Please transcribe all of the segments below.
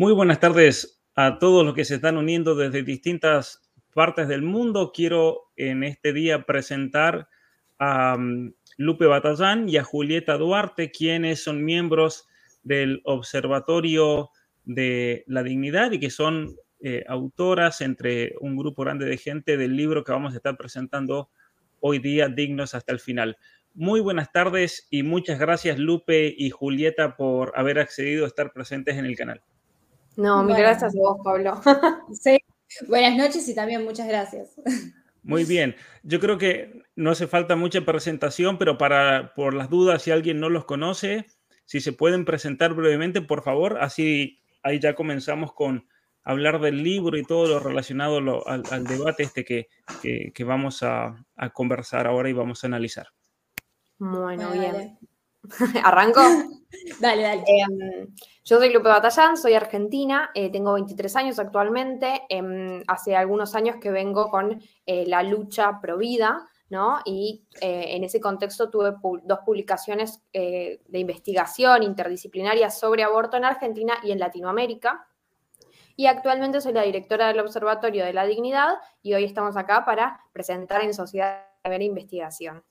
Muy buenas tardes a todos los que se están uniendo desde distintas partes del mundo. Quiero en este día presentar a mm, Lupe Batallán y a Julieta Duarte, quienes son miembros del Observatorio de la Dignidad y que son eh, autoras entre un grupo grande de gente del libro que vamos a estar presentando hoy día, Dignos hasta el final. Muy buenas tardes y muchas gracias Lupe y Julieta por haber accedido a estar presentes en el canal. No, mil gracias a vos, Pablo. sí. Buenas noches y también muchas gracias. Muy bien. Yo creo que no hace falta mucha presentación, pero para por las dudas, si alguien no los conoce, si se pueden presentar brevemente, por favor, así ahí ya comenzamos con hablar del libro y todo lo relacionado al, debate este que, que, vamos a, a, conversar ahora y vamos a analizar. Bueno, bien. ¿Arranco? dale, dale. Em, yo soy Lupe Batallán, soy argentina, eh, tengo 23 años actualmente. Em, hace algunos años que vengo con eh, la lucha pro vida, ¿no? Y eh, en ese contexto tuve dos publicaciones de investigación interdisciplinaria sobre aborto en Argentina y en Latinoamérica. Y actualmente soy la directora del Observatorio de la Dignidad y hoy estamos acá para presentar en Sociedad de Investigación.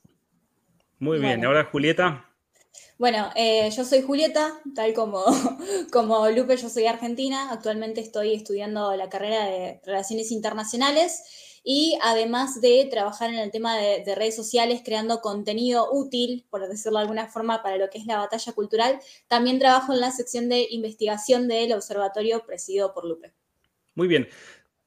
Muy bien, ahora Julieta. Bueno, eh, yo soy Julieta, tal como, como Lupe, yo soy argentina. Actualmente estoy estudiando la carrera de Relaciones Internacionales y además de trabajar en el tema de, redes sociales, creando contenido útil, por decirlo de alguna forma, para lo que es la batalla cultural, también trabajo en la sección de investigación del observatorio presidido por Lupe. Muy bien.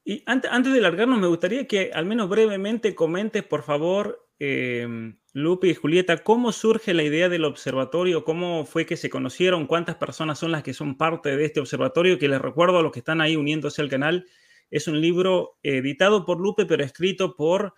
Y antes, de largarnos, me gustaría que al menos brevemente comentes, por favor, eh, Lupe y Julieta, ¿cómo surge la idea del observatorio? ¿Cómo fue que se conocieron? ¿Cuántas personas son las que son parte de este observatorio? Que les recuerdo a los que están ahí uniéndose al canal, es un libro editado por Lupe, pero escrito por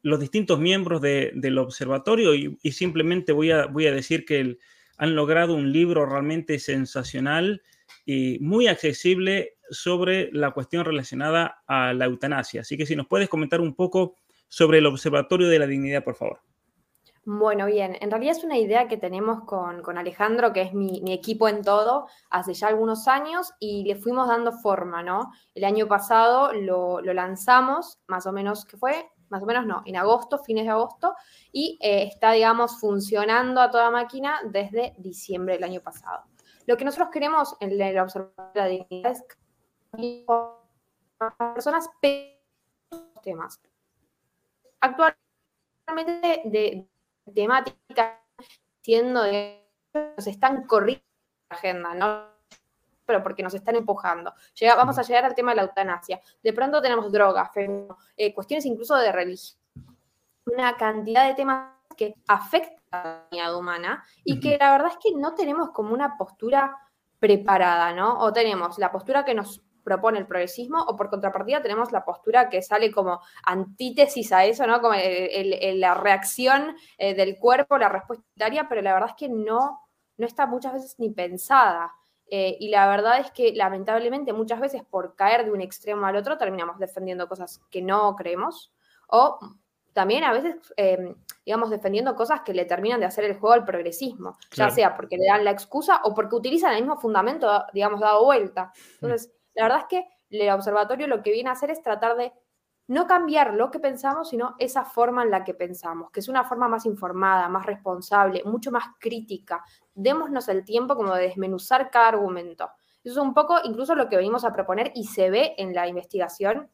los distintos miembros del observatorio y, simplemente voy a decir que han logrado un libro realmente sensacional y muy accesible sobre la cuestión relacionada a la eutanasia. Así que si nos puedes comentar un poco sobre el Observatorio de la Dignidad, por favor. Bueno, bien, en realidad es una idea que tenemos con, Alejandro, que es mi, equipo en todo, hace ya algunos años y le fuimos dando forma, ¿no? El año pasado lo, lanzamos, más o menos, ¿qué fue? Más o menos no, en agosto, fines de agosto, y eh, está, digamos, funcionando a toda máquina desde diciembre del año pasado. Lo que nosotros queremos en el Observatorio de la Dignidad es que personas temas. Actualmente de temática siendo de nos están corriendo la agenda, ¿no? Pero porque nos están empujando. Llega, vamos a llegar al tema de la eutanasia. De pronto tenemos drogas, eh, cuestiones incluso de religión. Una cantidad de temas que afectan a la dignidad humana y que la verdad es que no tenemos como una postura preparada, ¿no? O tenemos la postura que nos propone el progresismo, o por contrapartida tenemos la postura que sale como antítesis a eso, ¿no? Como la reacción eh, del cuerpo, la respuesta pero la verdad es que no, no está muchas veces ni pensada. Eh, y la verdad es que lamentablemente muchas veces por caer de un extremo al otro terminamos defendiendo cosas que no creemos o también a veces, em, digamos, defendiendo cosas que le terminan de hacer el juego al progresismo, ya sea porque le dan la excusa o porque utilizan el mismo fundamento, digamos, dado vuelta. Entonces, la verdad es que el observatorio lo que viene a hacer es tratar de no cambiar lo que pensamos, sino esa forma en la que pensamos, que es una forma más informada, más responsable, mucho más crítica. Démonos el tiempo como de desmenuzar cada argumento. Eso es un poco incluso lo que venimos a proponer y se ve en la investigación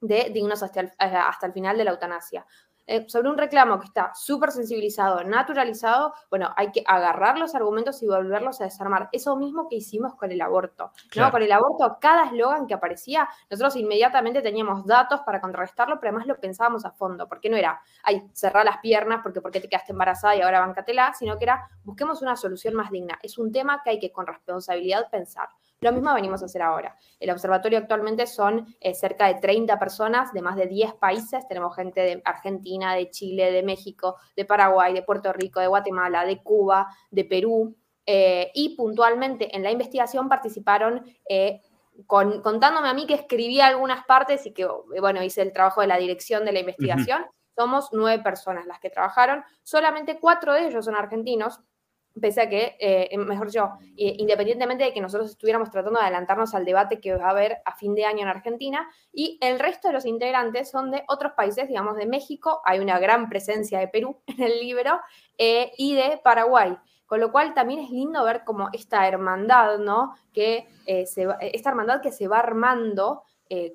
de Dignos hasta el, eh, hasta el final de la eutanasia. Eh, sobre un reclamo que está súper sensibilizado, naturalizado, bueno, hay que agarrar los argumentos y volverlos a desarmar. Eso mismo que hicimos con el aborto. ¿no? Con el aborto, cada eslogan que aparecía, nosotros inmediatamente teníamos datos para contrarrestarlo, pero además lo pensábamos a fondo, porque no era, ay, cerrar las piernas porque, porque te quedaste embarazada y ahora bancatela, sino que era, busquemos una solución más digna. Es un tema que hay que con responsabilidad pensar. Lo mismo venimos a hacer ahora. El observatorio actualmente son eh, cerca de 30 personas de más de 10 países. Tenemos gente de Argentina, de Chile, de México, de Paraguay, de Puerto Rico, de Guatemala, de Cuba, de Perú. Eh, y puntualmente en la investigación participaron eh, contándome a mí que escribía algunas partes y que, bueno, hice el trabajo de la dirección de la investigación. Somos nueve personas las que trabajaron, solamente cuatro de ellos son argentinos, pese a que, eh, mejor yo, independientemente de que nosotros estuviéramos tratando de adelantarnos al debate que va a haber a fin de año en Argentina, y el resto de los integrantes son de otros países, digamos, de México, hay una gran presencia de Perú en el libro, eh, y de Paraguay. Con lo cual también es lindo ver como esta hermandad, ¿no? Que, eh, se esta hermandad que se va armando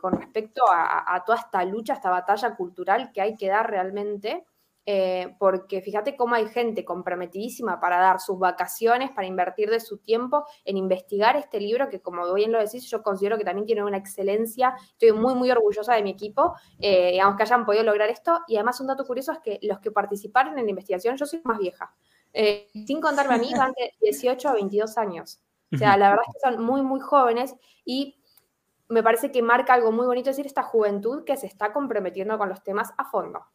con respecto a toda esta lucha, esta batalla cultural que hay que dar realmente. Eh, porque fíjate cómo hay gente comprometidísima para dar sus vacaciones, para invertir de su tiempo en investigar este libro, que como bien lo decís, yo considero que también tiene una excelencia. Estoy muy, muy orgullosa de mi equipo, eh, digamos que hayan podido lograr esto. Y además un dato curioso es que los que participaron en la investigación, yo soy más vieja, eh, sin contarme a mí, van de 18 a 22 años. O sea, la verdad es que son muy, muy jóvenes y me parece que marca algo muy bonito decir esta juventud que se está comprometiendo con los temas a fondo.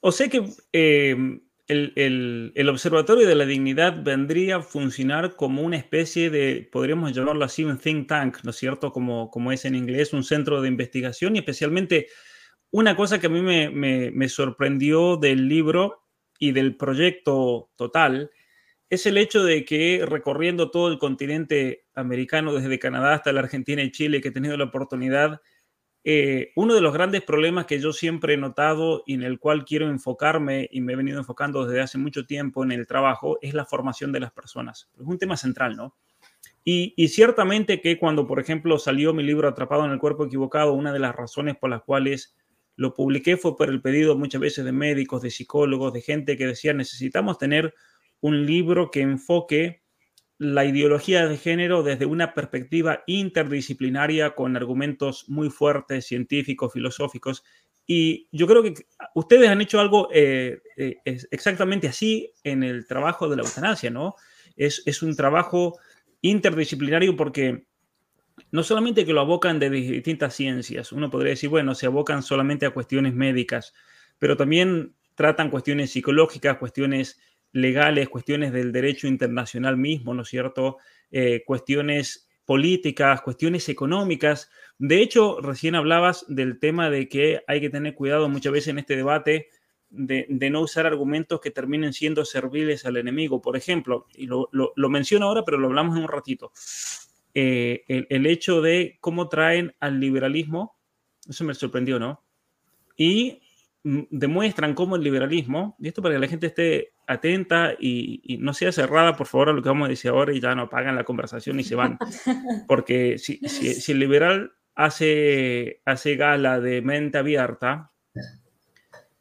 O sea que em, el, Observatorio de la Dignidad vendría a funcionar como una especie de, podríamos llamarlo así, un think tank, ¿no es cierto? Como, como es en inglés, un centro de investigación y especialmente una cosa que a mí me, sorprendió del libro y del proyecto total es el hecho de que recorriendo todo el continente americano, desde Canadá hasta la Argentina y Chile, que he tenido la oportunidad eh, uno de los grandes problemas que yo siempre he notado y en el cual quiero enfocarme y me he venido enfocando desde hace mucho tiempo en el trabajo es la formación de las personas. Es un tema central, ¿no? Y, ciertamente que cuando, por ejemplo, salió mi libro Atrapado en el cuerpo equivocado, una de las razones por las cuales lo publiqué fue por el pedido muchas veces de médicos, de psicólogos, de gente que decía necesitamos tener un libro que enfoque la ideología de género desde una perspectiva interdisciplinaria con argumentos muy fuertes, científicos, filosóficos. Y yo creo que ustedes han hecho algo eh, eh, exactamente así en el trabajo de la eutanasia, ¿no? Es, es, un trabajo interdisciplinario porque no solamente que lo abocan de distintas ciencias, uno podría decir, bueno, se abocan solamente a cuestiones médicas, pero también tratan cuestiones psicológicas, cuestiones legales, cuestiones del derecho internacional mismo, ¿no es cierto? Eh, cuestiones políticas, cuestiones económicas. De hecho, recién hablabas del tema de que hay que tener cuidado muchas veces en este debate de, no usar argumentos que terminen siendo serviles al enemigo. Por ejemplo, y lo, menciono ahora, pero lo hablamos en un ratito, eh, el, el, hecho de cómo traen al liberalismo, eso me sorprendió, ¿no? Y demuestran cómo el liberalismo, y esto para que la gente esté atenta y, no sea cerrada, por favor, a lo que vamos a decir ahora y ya no apagan la conversación y se van. Porque si, si, el liberal hace, hace gala de mente abierta,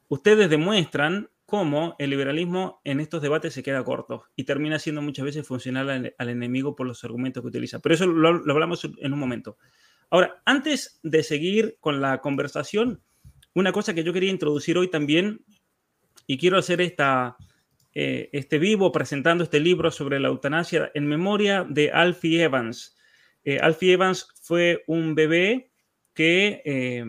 ustedes demuestran cómo el liberalismo en estos debates se queda corto y termina siendo muchas veces funcional al, enemigo por los argumentos que utiliza. Pero eso lo, lo hablamos en un momento. Ahora, antes de seguir con la conversación, una cosa que yo quería introducir hoy también, y quiero hacer esta, eh, este vivo presentando este libro sobre la eutanasia en memoria de Alfie Evans. Eh, Alfie Evans fue un bebé que eh,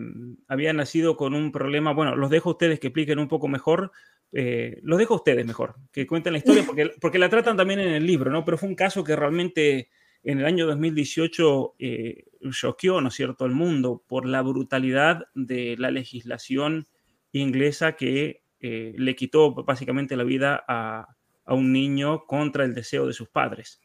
había nacido con un problema, bueno, los dejo a ustedes que expliquen un poco mejor, los dejo a ustedes mejor, que cuenten la historia, porque, porque la tratan también en el libro, ¿no? Pero fue un caso que realmente en el año 2018 eh, choqueó, ¿no es cierto?, el mundo por la brutalidad de la legislación inglesa que eh, le quitó básicamente la vida a, un niño contra el deseo de sus padres.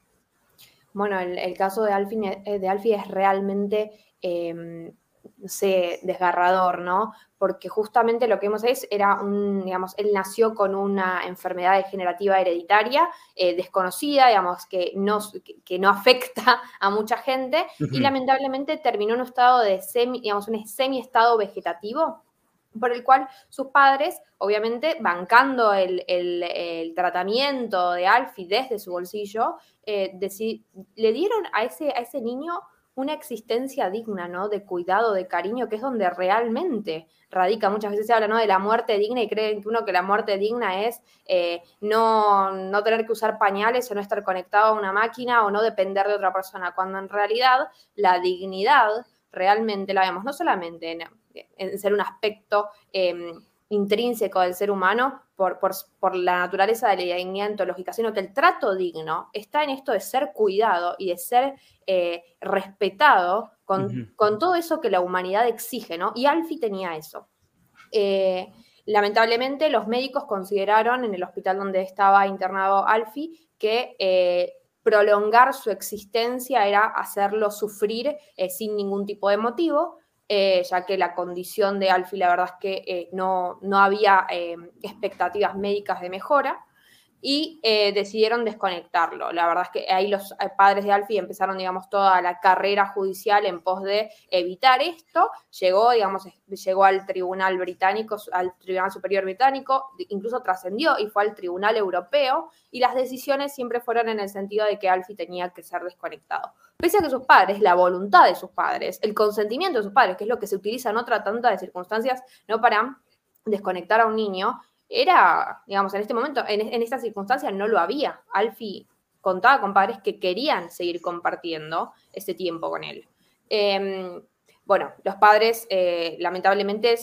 Bueno, el, caso de Alfie, eh, de Alfie es realmente em, no sé, desgarrador, ¿no? Porque justamente lo que vemos es, era un, digamos, él nació con una enfermedad degenerativa hereditaria eh, desconocida, digamos, que no, que, no afecta a mucha gente y lamentablemente terminó en un estado de semi, digamos, un semi-estado vegetativo, por el cual sus padres, obviamente bancando el, tratamiento de Alfie desde su bolsillo, eh, le dieron a ese, a ese niño una existencia digna, ¿no? De cuidado, de cariño, que es donde realmente radica. Muchas veces se habla, ¿no? De la muerte digna y creen que uno que la muerte digna es eh, no, no tener que usar pañales o no estar conectado a una máquina o no depender de otra persona, cuando en realidad la dignidad realmente la vemos no solamente en, ser un aspecto em, intrínseco del ser humano por, la naturaleza de la dignidad ontológica, sino que el trato digno está en esto de ser cuidado y de ser eh, respetado con, todo eso que la humanidad exige, ¿no? Y Alfie tenía eso. Eh, lamentablemente, los médicos consideraron en el hospital donde estaba internado Alfie que eh, prolongar su existencia era hacerlo sufrir sin ningún tipo de motivo, eh, ya que la condición de Alfie la verdad es que eh, no, no, había eh, expectativas médicas de mejora y eh, decidieron desconectarlo. La verdad es que ahí los eh, padres de Alfie empezaron, digamos, toda la carrera judicial en pos de evitar esto. Llegó, digamos, llegó al Tribunal Británico, al Tribunal Superior Británico, incluso trascendió y fue al Tribunal Europeo y las decisiones siempre fueron en el sentido de que Alfie tenía que ser desconectado. Pese a que sus padres, la voluntad de sus padres, el consentimiento de sus padres, que es lo que se utiliza en otra tanta de circunstancias, no para desconectar a un niño, era, digamos, en este momento, en, en estas no lo había. Alfie contaba con padres que querían seguir compartiendo ese tiempo con él. Em, bueno, los padres, eh, lamentablemente,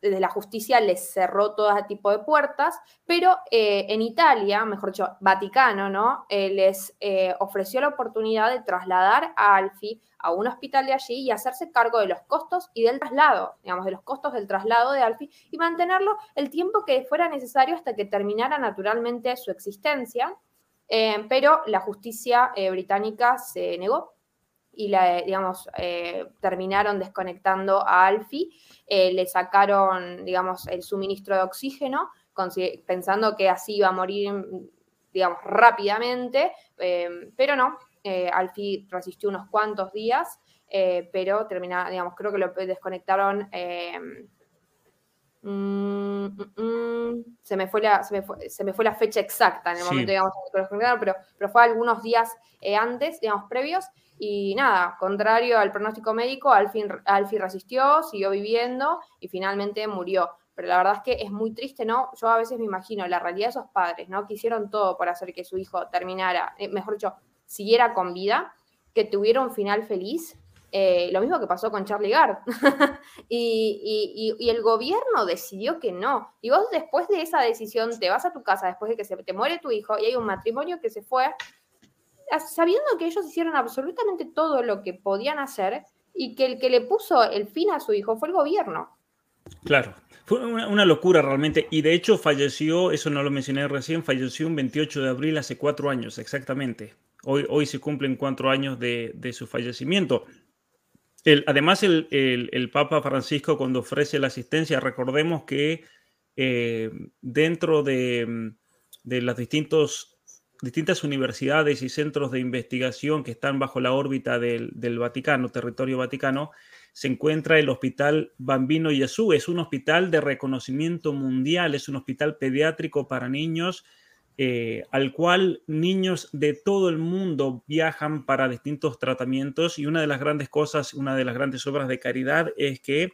desde la justicia les cerró todo tipo de puertas, pero eh, en Italia, mejor dicho, Vaticano, ¿no? Eh, les ofreció la oportunidad de trasladar a Alfie a un hospital de allí y hacerse cargo de los costos y del traslado, digamos, de los costos del traslado de Alfie y mantenerlo el tiempo que fuera necesario hasta que terminara naturalmente su existencia. pero la justicia británica se negó y la, digamos, eh, terminaron desconectando a Alfie, eh, le sacaron, digamos, el suministro de oxígeno, pensando que así iba a morir, digamos, rápidamente, eh, pero no, Alfie resistió unos cuantos días, pero termina, digamos, creo que lo desconectaron. Mm, mm, mm, se, me fue la, se, me fue, la fecha exacta en el momento, digamos, pero, pero fue algunos días antes, digamos, previos, y nada, contrario al pronóstico médico, Alfie, Alfie resistió, siguió viviendo y finalmente murió. Pero la verdad es que es muy triste, ¿no? Yo a veces me imagino la realidad de esos padres, ¿no? Que hicieron todo por hacer que su hijo terminara, eh, mejor dicho, siguiera con vida, que tuviera un final feliz. Eh, lo mismo que pasó con Charlie Gard. y, el gobierno decidió que no. Y vos después de esa decisión te vas a tu casa, después de que se te muere tu hijo y hay un matrimonio que se fue sabiendo que ellos hicieron absolutamente todo lo que podían hacer y que el que le puso el fin a su hijo fue el gobierno. Claro, fue una, locura realmente. Y de hecho falleció, eso no lo mencioné recién, falleció un 28 de abril hace cuatro años, exactamente. Hoy, se cumplen cuatro años de, su fallecimiento. Además, el, Papa Francisco cuando ofrece la asistencia, recordemos que eh, dentro de, distintos distintas universidades y centros de investigación que están bajo la órbita del, Vaticano, territorio vaticano, se encuentra el Hospital Bambino Gesù. Es un hospital de reconocimiento mundial, es un hospital pediátrico para niños eh, al cual niños de todo el mundo viajan para distintos tratamientos y una de las grandes cosas, una de las grandes obras de caridad es que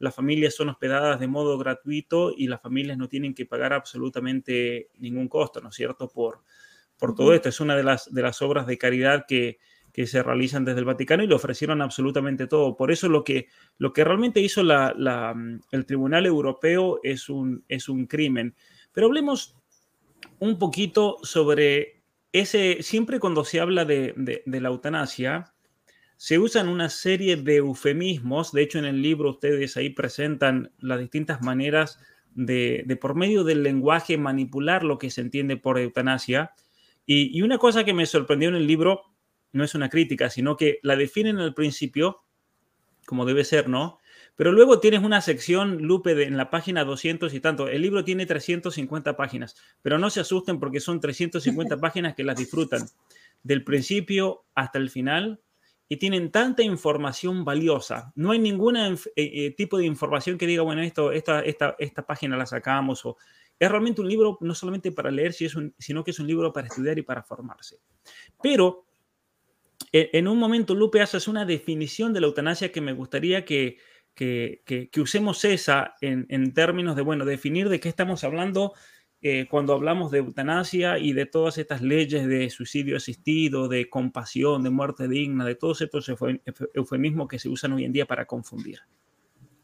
las familias son hospedadas de modo gratuito y las familias no tienen que pagar absolutamente ningún costo, ¿no es cierto?, por, por todo esto. Es una de las, de las obras de caridad que, se realizan desde el Vaticano y le ofrecieron absolutamente todo. Por eso lo que, lo que realmente hizo el Tribunal Europeo es un, es un crimen. Pero hablemos un poquito sobre ese, siempre cuando se habla de, la eutanasia, se usan una serie de eufemismos. De hecho, en el libro ustedes ahí presentan las distintas maneras de, por medio del lenguaje, manipular lo que se entiende por eutanasia. Y, una cosa que me sorprendió en el libro no es una crítica, sino que la definen al principio como debe ser, ¿no? Pero luego tienes una sección, Lupe, en la página 200 y tanto. El libro tiene 350 páginas, pero no se asusten porque son 350 páginas que las disfrutan del principio hasta el final. y tienen tanta información valiosa. No hay ningún eh, eh, tipo de información que diga, bueno, esto, esta, esta, esta página la sacamos o es realmente un libro no solamente para leer, sino que es un libro para estudiar y para formarse. Pero e, en un momento, Lupe, haces una definición de la eutanasia que me gustaría que, que, usemos esa en, en, términos de, bueno, definir de qué estamos hablando eh, cuando hablamos de eutanasia y de todas estas leyes de suicidio asistido, de compasión, de muerte digna, de todos estos eufemismos que se usan hoy en día para confundir.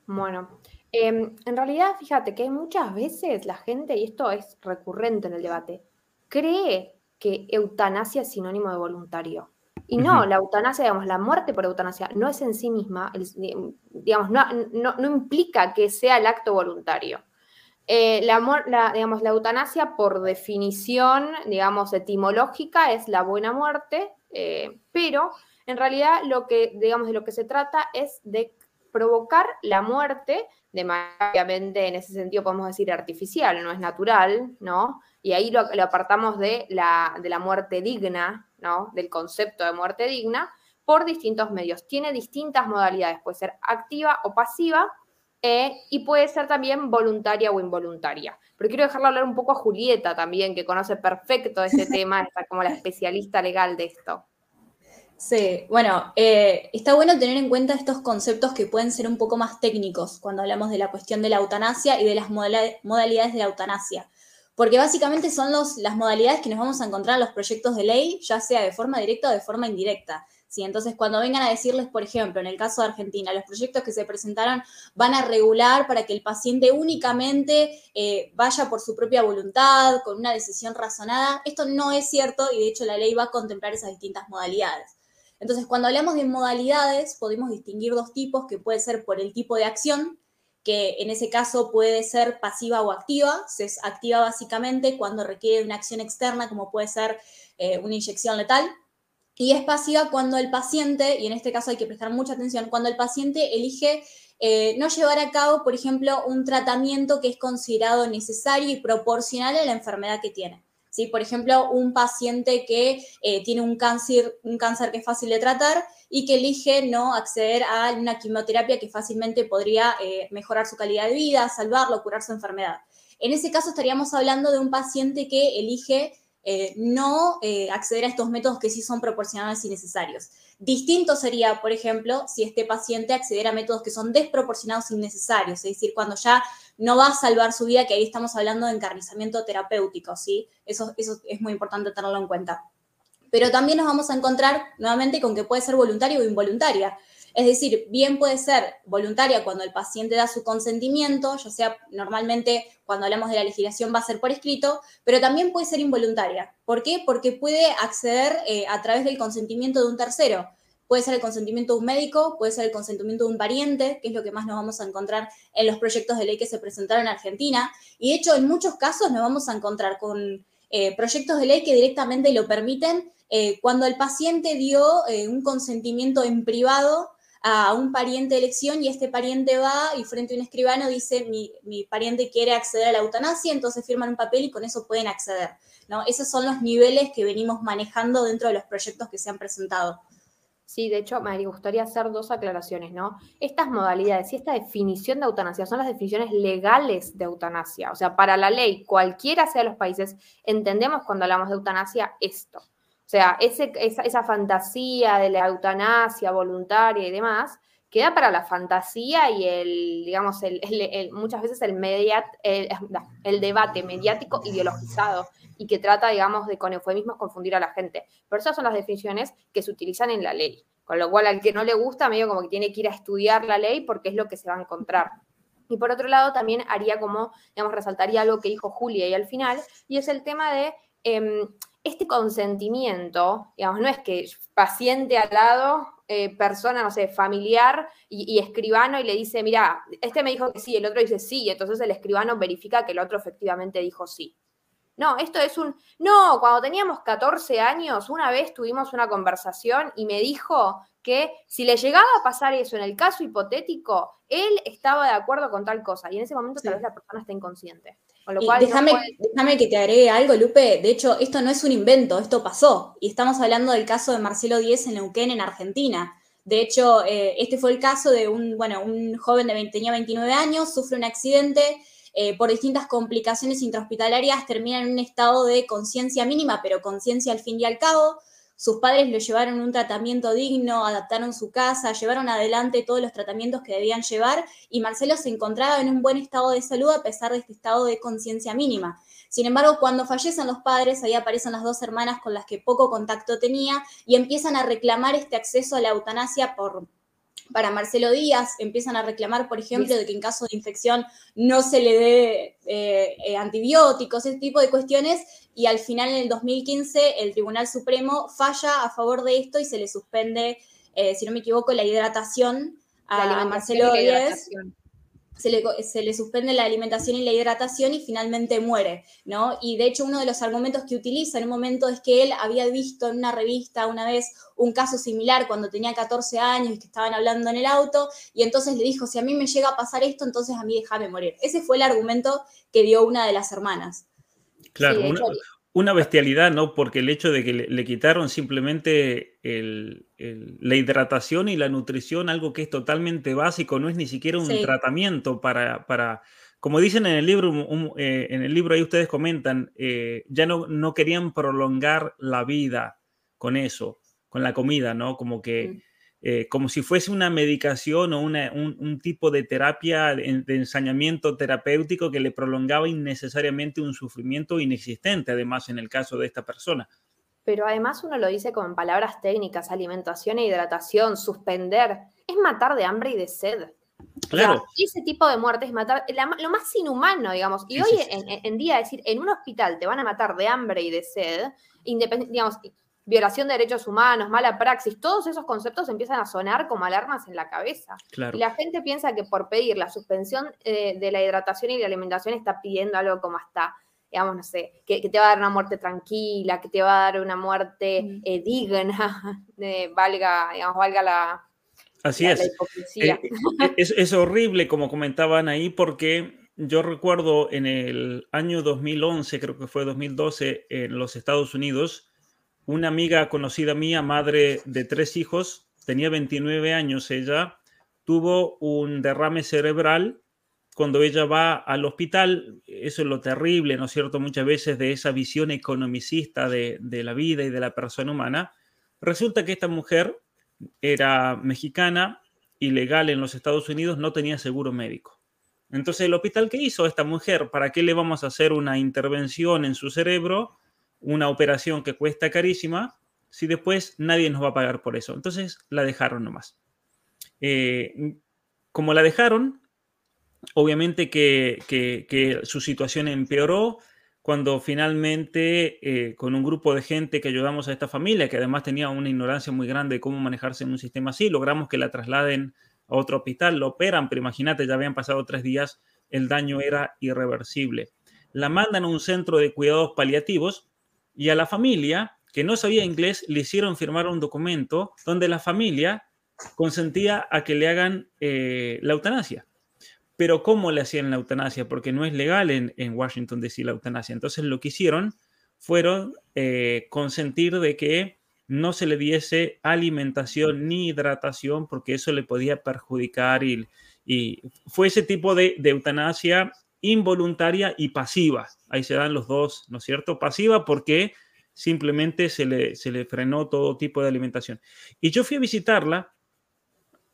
Bueno, Em, en realidad, fíjate que muchas veces la gente, y esto es recurrente en el debate, cree que eutanasia es sinónimo de voluntario. Y no, la eutanasia, digamos, la muerte por eutanasia no es en sí misma, digamos, no, implica que sea el acto voluntario. Eh, la, digamos, la eutanasia, por definición, digamos, etimológica, es la buena muerte, eh, pero en realidad lo que, digamos, de lo que se trata es de provocar la muerte de manera, obviamente, en ese sentido podemos decir artificial, no es natural, ¿no? Y ahí lo, apartamos de la, de la muerte digna, ¿no? Del concepto de muerte digna, por distintos medios. Tiene distintas modalidades, puede ser activa o pasiva, eh, y puede ser también voluntaria o involuntaria. Pero quiero dejarle hablar un poco a Julieta también, que conoce perfecto este tema, está como la especialista legal de esto. Sí, bueno, eh, está bueno tener en cuenta estos conceptos que pueden ser un poco más técnicos cuando hablamos de la cuestión de la eutanasia y de las modalidades de la eutanasia, porque básicamente son las modalidades que nos vamos a encontrar en los proyectos de ley, ya sea de forma directa o de forma indirecta. ¿sí? Entonces, cuando vengan a decirles, por ejemplo, en el caso de Argentina, los proyectos que se presentaron van a regular para que el paciente únicamente eh, vaya por su propia voluntad, con una decisión razonada, esto no es cierto y de hecho la ley va a contemplar esas distintas modalidades. Entonces, cuando hablamos de modalidades, podemos distinguir dos tipos, que puede ser por el tipo de acción, que en ese caso puede ser pasiva o activa. Se es activa básicamente cuando requiere una acción externa, como puede ser eh, una inyección letal. Y es pasiva cuando el paciente, y en este caso hay que prestar mucha atención, cuando el paciente elige eh, no llevar a cabo, por ejemplo, un tratamiento que es considerado necesario y proporcional a la enfermedad que tiene. Por ejemplo, un paciente que eh, tiene un cáncer, un cáncer que es fácil de tratar y que elige no acceder a una quimioterapia que fácilmente podría eh, mejorar su calidad de vida, salvarlo, curar su enfermedad. En ese caso estaríamos hablando de un paciente que elige eh, no acceder a estos métodos que sí son proporcionales y necesarios. Distinto sería, por ejemplo, si este paciente accediera a métodos que son desproporcionados y innecesarios, es decir, cuando ya no va a salvar su vida, que ahí estamos hablando de encarnizamiento terapéutico, ¿sí? Eso, eso es muy importante tenerlo en cuenta. Pero también nos vamos a encontrar nuevamente con que puede ser voluntaria o involuntaria. Es decir, bien puede ser voluntaria cuando el paciente da su consentimiento, ya sea normalmente cuando hablamos de la legislación va a ser por escrito, pero también puede ser involuntaria. ¿Por qué? Porque puede acceder eh, a través del consentimiento de un tercero. Puede ser el consentimiento de un médico, puede ser el consentimiento de un pariente, que es lo que más nos vamos a encontrar en los proyectos de ley que se presentaron en Argentina. Y de hecho, en muchos casos nos vamos a encontrar con eh, proyectos de ley que directamente lo permiten eh, cuando el paciente dio un consentimiento en privado a un pariente de elección y este pariente va y frente a un escribano dice mi, mi, pariente quiere acceder a la eutanasia, entonces firman un papel y con eso pueden acceder. ¿no? Esos son los niveles que venimos manejando dentro de los proyectos que se han presentado. Sí, de hecho, me gustaría hacer dos aclaraciones, ¿no? Estas modalidades y esta definición de eutanasia son las definiciones legales de eutanasia. O sea, para la ley, cualquiera sea de los países, entendemos cuando hablamos de eutanasia esto. O sea, ese, esa, fantasía de la eutanasia voluntaria y demás, queda para la fantasía y el, digamos, el, muchas veces el, mediat, el, debate mediático ideologizado y que trata, digamos, de con eufemismos confundir a la gente. Pero esas son las definiciones que se utilizan en la ley. Con lo cual, al que no le gusta, medio como que tiene que ir a estudiar la ley porque es lo que se va a encontrar. Y por otro lado, también haría como, digamos, resaltaría algo que dijo Julia y al final, y es el tema de em, este consentimiento, digamos, no es que paciente al lado, eh, persona, no sé, familiar y, y, escribano y le dice, mira, este me dijo que sí, el otro dice sí, y entonces el escribano verifica que el otro efectivamente dijo sí. No, esto es un... No, cuando teníamos 14 años, una vez tuvimos una conversación y me dijo que si le llegaba a pasar eso en el caso hipotético, él estaba de acuerdo con tal cosa y en ese momento tal vez la persona está inconsciente. Déjame, déjame que te agregue algo, Lupe. De hecho, esto no es un invento, esto pasó. Y estamos hablando del caso de Marcelo Díez en Neuquén, en Argentina. De hecho, eh, este fue el caso de un, bueno, un joven de 20, tenía 29 años, sufre un accidente, eh, por distintas complicaciones intrahospitalarias termina en un estado de conciencia mínima, pero conciencia al fin y al cabo. Sus padres lo llevaron un tratamiento digno, adaptaron su casa, llevaron adelante todos los tratamientos que debían llevar y Marcelo se encontraba en un buen estado de salud a pesar de este estado de conciencia mínima. Sin embargo, cuando fallecen los padres, ahí aparecen las dos hermanas con las que poco contacto tenía y empiezan a reclamar este acceso a la eutanasia por, para Marcelo Díaz, empiezan a reclamar, por ejemplo, de que en caso de infección no se le dé eh, eh, antibióticos, ese tipo de cuestiones, y al final en el 2015 el Tribunal Supremo falla a favor de esto y se le suspende, eh, si no me equivoco, la hidratación a, Marcelo Díaz se le, suspende la alimentación y la hidratación y finalmente muere, ¿no? Y de hecho uno de los argumentos que utiliza en un momento es que él había visto en una revista una vez un caso similar cuando tenía 14 años y que estaban hablando en el auto y entonces le dijo, si a mí me llega a pasar esto, entonces a mí déjame morir. Ese fue el argumento que dio una de las hermanas. Claro, una bestialidad, ¿no? Porque el hecho de que le, quitaron simplemente la hidratación y la nutrición, algo que es totalmente básico, no es ni siquiera un tratamiento para, para, como dicen en el libro, eh, en el libro ahí ustedes comentan, eh, ya no, no querían prolongar la vida con eso, con la comida, ¿no? Como que... Eh, como si fuese una medicación o un, tipo de terapia de, ensañamiento terapéutico que le prolongaba innecesariamente un sufrimiento inexistente, además en el caso de esta persona. Pero además uno lo dice como en palabras técnicas, alimentación e hidratación, suspender, es matar de hambre y de sed. Claro. ese tipo de muerte es matar, lo más inhumano, digamos. Y hoy En, en, día, decir, en un hospital te van a matar de hambre y de sed, digamos, violación de derechos humanos, mala praxis, todos esos conceptos empiezan a sonar como alarmas en la cabeza. Y la gente piensa que por pedir la suspensión eh, de la hidratación y la alimentación está pidiendo algo como hasta, digamos, no sé, que, te va a dar una muerte tranquila, que te va a dar una muerte mm. eh, digna, valga, digamos, valga la... Así es. Eh, es. es. horrible, como comentaban ahí, porque yo recuerdo en el año 2011, creo que fue 2012, en los Estados Unidos, una amiga conocida mía, madre de tres hijos, tenía 29 años ella, tuvo un derrame cerebral cuando ella va al hospital, eso es lo terrible, ¿no es cierto? Muchas veces de esa visión economicista de, la vida y de la persona humana. Resulta que esta mujer era mexicana, ilegal en los Estados Unidos, no tenía seguro médico. Entonces, el hospital que hizo esta mujer, ¿para qué le vamos a hacer una intervención en su cerebro? Una operación que cuesta carísima si después nadie nos va a pagar por eso. Entonces la dejaron nomás. Eh, como la dejaron, obviamente que, su situación empeoró cuando finalmente eh, con un grupo de gente que ayudamos a esta familia, que además tenía una ignorancia muy grande de cómo manejarse en un sistema así, logramos que la trasladen a otro hospital, lo operan, pero imagínate, ya habían pasado tres días, el daño era irreversible. La mandan a un centro de cuidados paliativos y a la familia, que no sabía inglés, le hicieron firmar un documento donde la familia consentía a que le hagan eh, la eutanasia. Pero ¿cómo le hacían la eutanasia? Porque no es legal en, Washington decir la eutanasia. Entonces lo que hicieron fueron eh, consentir de que no se le diese alimentación ni hidratación porque eso le podía perjudicar y, y fue ese tipo de, de eutanasia involuntaria y pasiva. Ahí se dan los dos, ¿no es cierto? Pasiva porque simplemente se le, se le frenó todo tipo de alimentación. Y yo fui a visitarla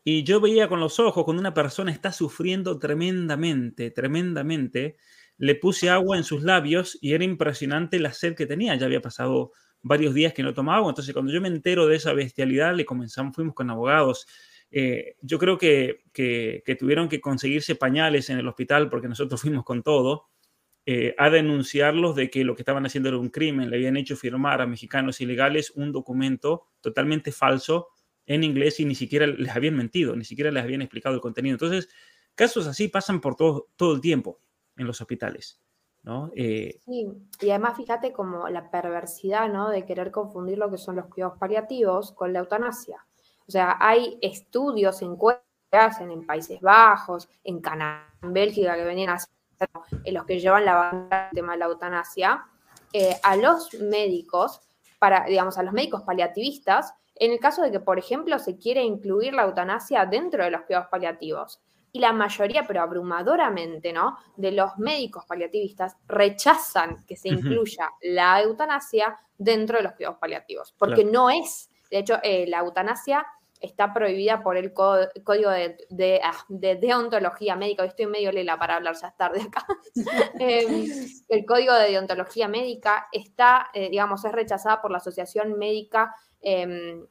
y yo veía con los ojos cuando una persona está sufriendo tremendamente, tremendamente. Le puse agua en sus labios y era impresionante la sed que tenía. Ya había pasado varios días que no tomaba agua. Entonces, cuando yo me entero de esa bestialidad, le comenzamos, fuimos con abogados eh, yo creo que, tuvieron que conseguirse pañales en el hospital porque nosotros fuimos con todo, eh, a denunciarlos de que lo que estaban haciendo era un crimen. Le habían hecho firmar a mexicanos ilegales un documento totalmente falso en inglés y ni siquiera les habían mentido, ni siquiera les habían explicado el contenido. Entonces, casos así pasan por todo, todo el tiempo en los hospitales. ¿no? Eh, sí, y además fíjate como la perversidad ¿no? de querer confundir lo que son los cuidados paliativos con la eutanasia. O sea, hay estudios, encuestas en Países Bajos, en Canadá, en Bélgica, que venían a hacer, en los que llevan la banda del tema de la eutanasia, eh, a los médicos, para, digamos, a los médicos paliativistas, en el caso de que, por ejemplo, se quiere incluir la eutanasia dentro de los cuidados paliativos. Y la mayoría, pero abrumadoramente, ¿no? De los médicos paliativistas rechazan que se incluya la eutanasia dentro de los cuidados paliativos, porque no es, de hecho, eh, la eutanasia está prohibida por el código ah, de, deontología médica. Estoy medio lela para hablar, ya tarde acá. Em, el código de deontología médica está, eh, digamos, es rechazada por la Asociación Médica em,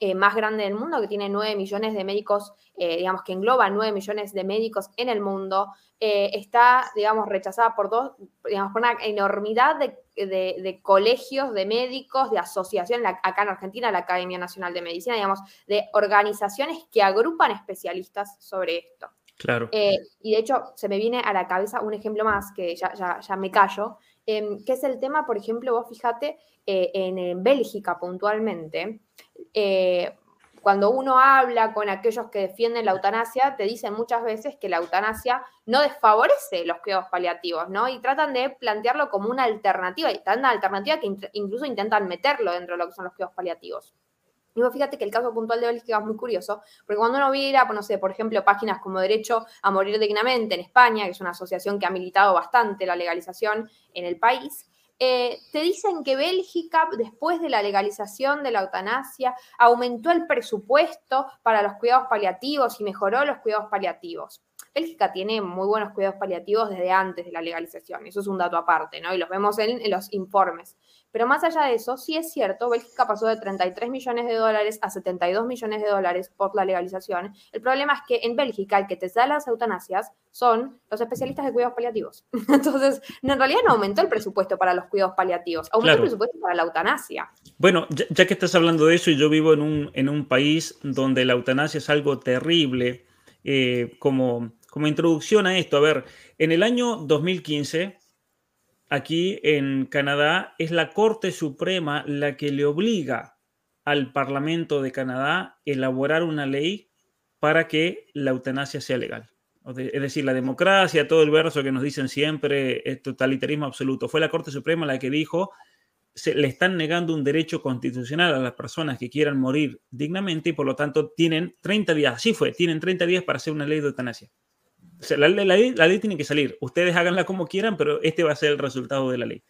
eh, más grande del mundo, que tiene 9 millones de médicos, eh, digamos, que engloba 9 millones de médicos en el mundo. está, digamos, rechazada por dos, digamos, por una enormidad de de, colegios de médicos, de asociaciones, acá en Argentina, la Academia Nacional de Medicina, digamos, de organizaciones que agrupan especialistas sobre esto. Claro. Eh, y de hecho, se me viene a la cabeza un ejemplo más, que ya, ya, me callo, em, que es el tema, por ejemplo, vos fíjate, eh, en, Bélgica puntualmente, eh, cuando uno habla con aquellos que defienden la eutanasia, te dicen muchas veces que la eutanasia no desfavorece los cuidados paliativos, ¿no? Y tratan de plantearlo como una alternativa, y tan alternativa que incluso intentan meterlo dentro de lo que son los cuidados paliativos. Y vos fíjate que el caso puntual de Bélgica es muy curioso, porque cuando uno mira, pues, no sé, por ejemplo, páginas como Derecho a Morir Dignamente en España, que es una asociación que ha militado bastante la legalización en el país, eh, te dicen que Bélgica, después de la legalización de la eutanasia, aumentó el presupuesto para los cuidados paliativos y mejoró los cuidados paliativos. Bélgica tiene muy buenos cuidados paliativos desde antes de la legalización, eso es un dato aparte, ¿no? Y los vemos en los informes. Pero más allá de eso, sí es cierto, Bélgica pasó de 33 millones de dólares a 72 millones de dólares por la legalización. El problema es que en Bélgica el que te da las eutanasias son los especialistas de cuidados paliativos. Entonces, en realidad no aumentó el presupuesto para los cuidados paliativos, aumentó el presupuesto para la eutanasia. Bueno, ya, que estás hablando de eso y yo vivo en un, en un país donde la eutanasia es algo terrible, eh, como, como introducción a esto, a ver, en el año 2015 aquí en Canadá es la Corte Suprema la que le obliga al Parlamento de Canadá a elaborar una ley para que la eutanasia sea legal. Es decir, la democracia, todo el verso que nos dicen siempre, es totalitarismo absoluto. Fue la Corte Suprema la que dijo, se le están negando un derecho constitucional a las personas que quieran morir dignamente y por lo tanto tienen 30 días, así fue, tienen 30 días para hacer una ley de eutanasia la, ley, tiene que salir. Ustedes háganla como quieran, pero este va a ser el resultado de la ley.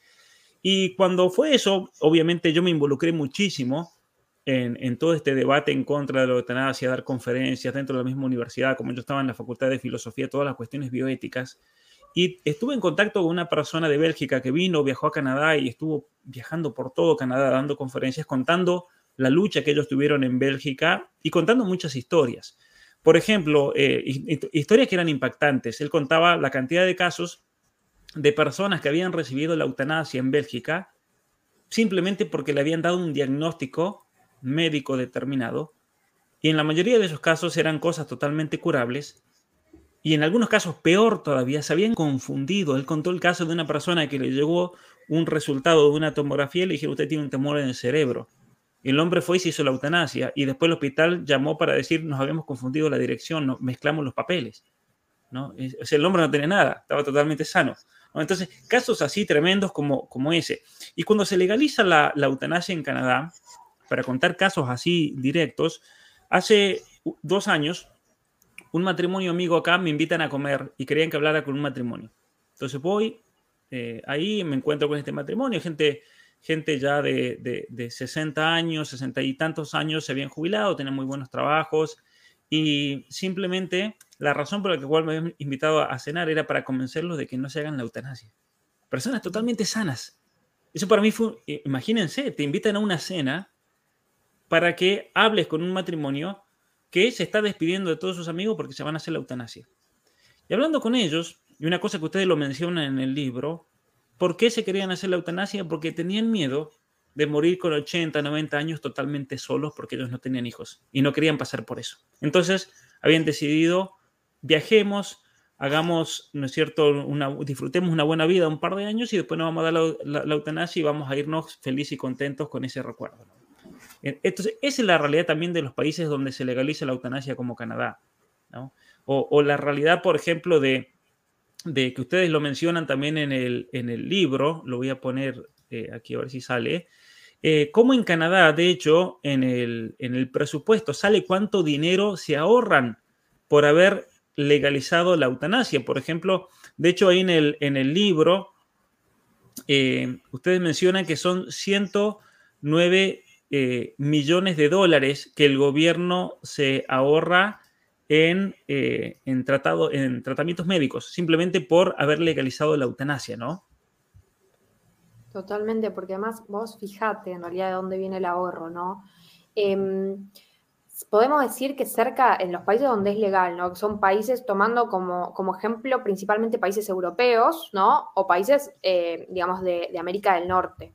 Y cuando fue eso, obviamente yo me involucré muchísimo en, todo este debate en contra de la eutanasia, dar conferencias dentro de la misma universidad, como yo estaba en la Facultad de Filosofía, todas las cuestiones bioéticas. Y estuve en contacto con una persona de Bélgica que vino, viajó a Canadá y estuvo viajando por todo Canadá dando conferencias, contando la lucha que ellos tuvieron en Bélgica y contando muchas historias. Por ejemplo, eh, historias que eran impactantes. Él contaba la cantidad de casos de personas que habían recibido la eutanasia en Bélgica simplemente porque le habían dado un diagnóstico médico determinado y en la mayoría de esos casos eran cosas totalmente curables y en algunos casos peor todavía, se habían confundido. Él contó el caso de una persona que le llegó un resultado de una tomografía y le dijeron, usted tiene un tumor en el cerebro. El hombre fue y se hizo la eutanasia y después el hospital llamó para decir nos habíamos confundido la dirección, nos mezclamos los papeles. ¿no? el hombre no tenía nada, estaba totalmente sano. Entonces, casos así tremendos como, como ese. Y cuando se legaliza la, eutanasia en Canadá, para contar casos así directos, hace dos años, un matrimonio amigo acá me invitan a comer y querían que hablara con un matrimonio. Entonces voy, eh, ahí me encuentro con este matrimonio, gente gente ya de, de, 60 años, 60 y tantos años se habían jubilado, tenían muy buenos trabajos y simplemente la razón por la cual me habían invitado a cenar era para convencerlos de que no se hagan la eutanasia. Personas totalmente sanas. Eso para mí fue, imagínense, te invitan a una cena para que hables con un matrimonio que se está despidiendo de todos sus amigos porque se van a hacer la eutanasia. Y hablando con ellos, y una cosa que ustedes lo mencionan en el libro, ¿Por qué se querían hacer la eutanasia? Porque tenían miedo de morir con 80, 90 años totalmente solos porque ellos no tenían hijos y no querían pasar por eso. Entonces habían decidido, viajemos, hagamos, ¿no es cierto?, disfrutemos una buena vida un par de años y después nos vamos a dar la, eutanasia y vamos a irnos felices y contentos con ese recuerdo. Entonces, esa es la realidad también de los países donde se legaliza la eutanasia como Canadá. o la realidad, por ejemplo, de, de que ustedes lo mencionan también en el, en el libro, lo voy a poner eh, aquí a ver si sale, eh, como en Canadá, de hecho, en el, en el presupuesto sale cuánto dinero se ahorran por haber legalizado la eutanasia. Por ejemplo, de hecho, ahí en el, en el libro, eh, ustedes mencionan que son 109 eh, millones de dólares que el gobierno se ahorra en, en, tratado, en tratamientos médicos, simplemente por haber legalizado la eutanasia, ¿no? Totalmente, porque además vos fijate en realidad de dónde viene el ahorro, ¿no? Em, podemos decir que cerca, en los países donde es legal, ¿no? Que son países tomando como, como ejemplo principalmente países europeos, ¿no? O países, eh, digamos, de, América del Norte.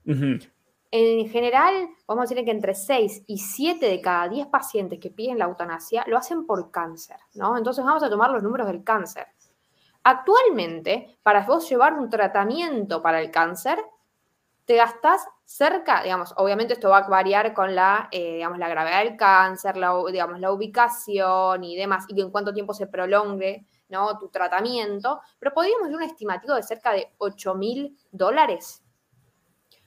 En general, vamos a decir que entre 6 y 7 de cada 10 pacientes que piden la eutanasia lo hacen por cáncer, ¿no? Entonces vamos a tomar los números del cáncer. Actualmente, para vos llevar un tratamiento para el cáncer, te gastas cerca, digamos, obviamente esto va a variar con la, eh, digamos, la gravedad del cáncer, la, digamos, la ubicación y demás, y en cuánto tiempo se prolongue, ¿no? Tu tratamiento, pero podríamos ver un estimativo de cerca de 8 mil dólares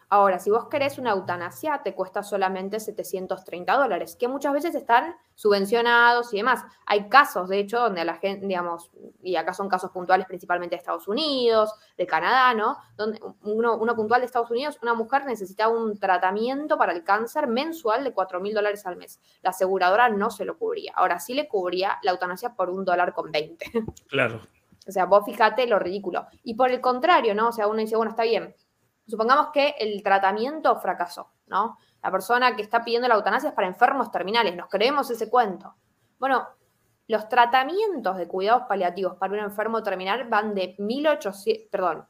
Ahora, si vos querés una eutanasia, te cuesta solamente 730 dólares, que muchas veces están subvencionados y demás. Hay casos, de hecho, donde la gente, digamos, y acá son casos puntuales principalmente de Estados Unidos, de Canadá, ¿no? Donde uno, puntual de Estados Unidos, una mujer necesitaba un tratamiento para el cáncer mensual de 4 mil dólares al mes. La aseguradora no se lo cubría. Ahora sí le cubría la eutanasia por un dólar con 20. Claro. O sea, vos fíjate lo ridículo. Y por el contrario, ¿no? O sea, uno dice, bueno, está bien, Supongamos que el tratamiento fracasó, ¿no? La persona que está pidiendo la eutanasia es para enfermos terminales, nos creemos ese cuento. Bueno, los tratamientos de cuidados paliativos para un enfermo terminal van de 1.800, perdón,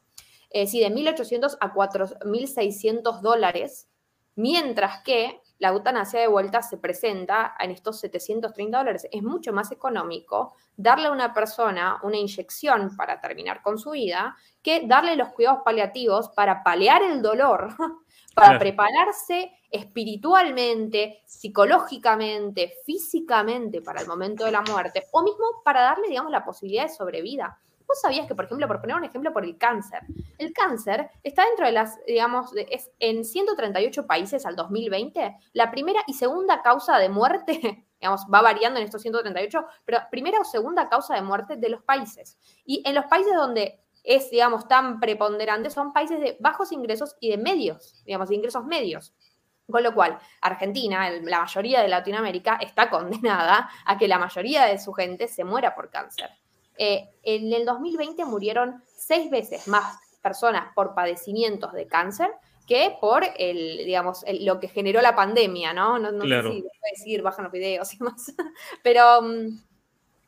eh, sí, de 1.800 a 4.600 dólares, mientras que la eutanasia de vuelta se presenta en estos 730 dólares. Es mucho más económico darle a una persona una inyección para terminar con su vida que darle los cuidados paliativos para paliar el dolor, para prepararse espiritualmente, psicológicamente, físicamente para el momento de la muerte, o mismo para darle, digamos, la posibilidad de sobrevida. Vos sabías que, por ejemplo, por poner un ejemplo por el cáncer, el cáncer está dentro de las, digamos, es en 138 países al 2020, la primera y segunda causa de muerte, digamos, va variando en estos 138, pero primera o segunda causa de muerte de los países. Y en los países donde es, digamos, tan preponderante son países de bajos ingresos y de medios, digamos, ingresos medios. Con lo cual, Argentina, la mayoría de Latinoamérica, está condenada a que la mayoría de su gente se muera por cáncer. Eh, en el 2020 murieron seis veces más personas por padecimientos de cáncer que por el, digamos, lo que generó la pandemia, ¿no? No, sé si decir, bajan los videos y más. Pero mm,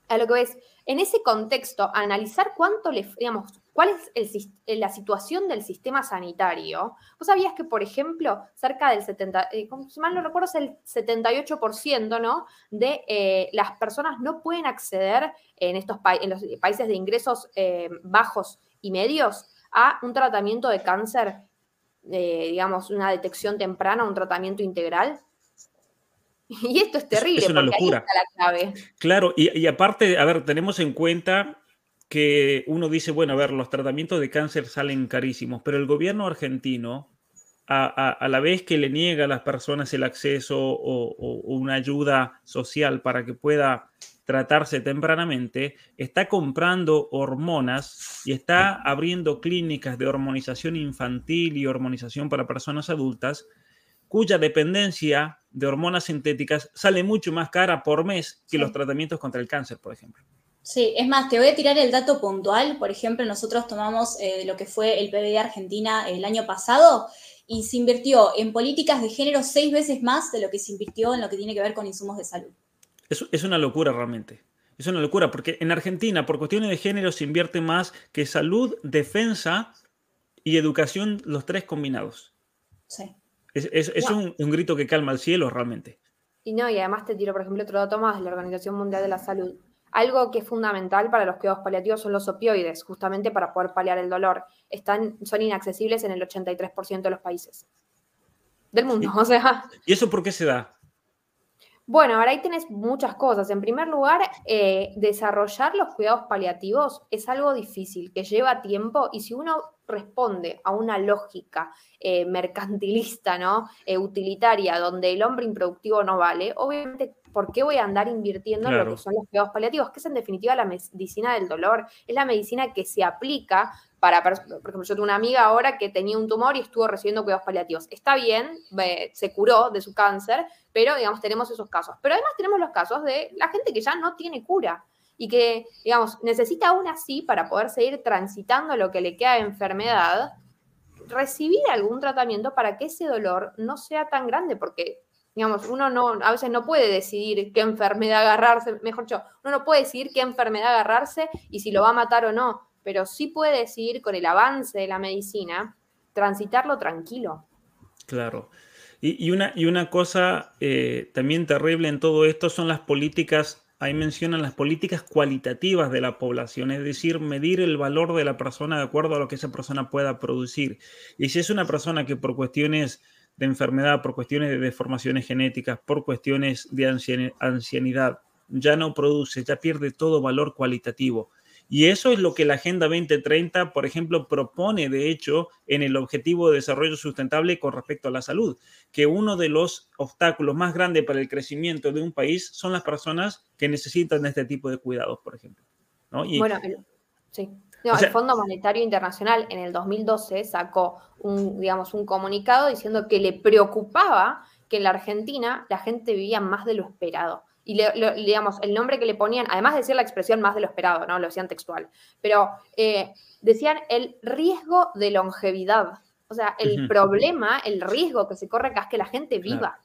a lo que ves, en ese contexto, analizar cuánto le, digamos, cuál es la situación del sistema sanitario. Vos sabías que, por ejemplo, cerca del 70, eh, si mal no recuerdo, es el 78%, ¿no? De eh, las personas no pueden acceder en estos en los países de ingresos eh, bajos y medios a un tratamiento de cáncer, digamos, una detección temprana, un tratamiento integral. Y esto es terrible. Es, una locura. la clave. Claro, y, aparte, a ver, tenemos en cuenta que uno dice, bueno, a ver, los tratamientos de cáncer salen carísimos, pero el gobierno argentino, a, la vez que le niega a las personas el acceso o, una ayuda social para que pueda tratarse tempranamente, está comprando hormonas y está abriendo clínicas de hormonización infantil y hormonización para personas adultas cuya dependencia de hormonas sintéticas sale mucho más cara por mes que los tratamientos contra el cáncer, por ejemplo. Sí, es más, te voy a tirar el dato puntual. Por ejemplo, nosotros tomamos eh, lo que fue el PBD Argentina el año pasado y se invirtió en políticas de género seis veces más de lo que se invirtió en lo que tiene que ver con insumos de salud. Es, es una locura realmente. Es una locura porque en Argentina, por cuestiones de género, se invierte más que salud, defensa y educación, los tres combinados. Sí. Es, un, grito que calma el cielo realmente. Y no, y además te tiro, por ejemplo, otro dato más de la Organización Mundial de la Salud. Algo que es fundamental para los cuidados paliativos son los opioides, justamente para poder paliar el dolor. Están, son inaccesibles en el 83% de los países del mundo. o sea. ¿Y eso por qué se da? Bueno, ahora ahí tenés muchas cosas. En primer lugar, eh, desarrollar los cuidados paliativos es algo difícil, que lleva tiempo y si uno responde a una lógica eh, mercantilista, ¿no? Eh, utilitaria, donde el hombre improductivo no vale, obviamente, ¿por qué voy a andar invirtiendo en lo que son los cuidados paliativos? Que es en definitiva la medicina del dolor, es la medicina que se aplica para, por ejemplo, yo tengo una amiga ahora que tenía un tumor y estuvo recibiendo cuidados paliativos. Está bien, se curó de su cáncer, pero digamos, tenemos esos casos. Pero además tenemos los casos de la gente que ya no tiene cura y que, digamos, necesita aún así para poder seguir transitando lo que le queda de enfermedad, recibir algún tratamiento para que ese dolor no sea tan grande, porque, digamos, uno no, a veces no puede decidir qué enfermedad agarrarse, mejor dicho, uno no puede decidir qué enfermedad agarrarse y si lo va a matar o no, pero sí puede decidir con el avance de la medicina transitarlo tranquilo. Claro. Y, una, y una cosa eh, también terrible en todo esto son las políticas ahí mencionan las políticas cualitativas de la población, es decir, medir el valor de la persona de acuerdo a lo que esa persona pueda producir. Y si es una persona que por cuestiones de enfermedad, por cuestiones de deformaciones genéticas, por cuestiones de ancianidad, ya no produce, ya pierde todo valor cualitativo. Y eso es lo que la Agenda 2030, por ejemplo, propone, de hecho, en el Objetivo de Desarrollo Sustentable con respecto a la salud, que uno de los obstáculos más grandes para el crecimiento de un país son las personas que necesitan este tipo de cuidados, por ejemplo. bueno, sí. el Fondo Monetario Internacional en el 2012 sacó un, digamos, un comunicado diciendo que le preocupaba que en la Argentina la gente vivía más de lo esperado y le, digamos, el nombre que le ponían, además de decir la expresión más de lo esperado, ¿no? Lo decían textual, pero eh, decían el riesgo de longevidad. O sea, el problema, el riesgo que se corre acá es que la gente viva.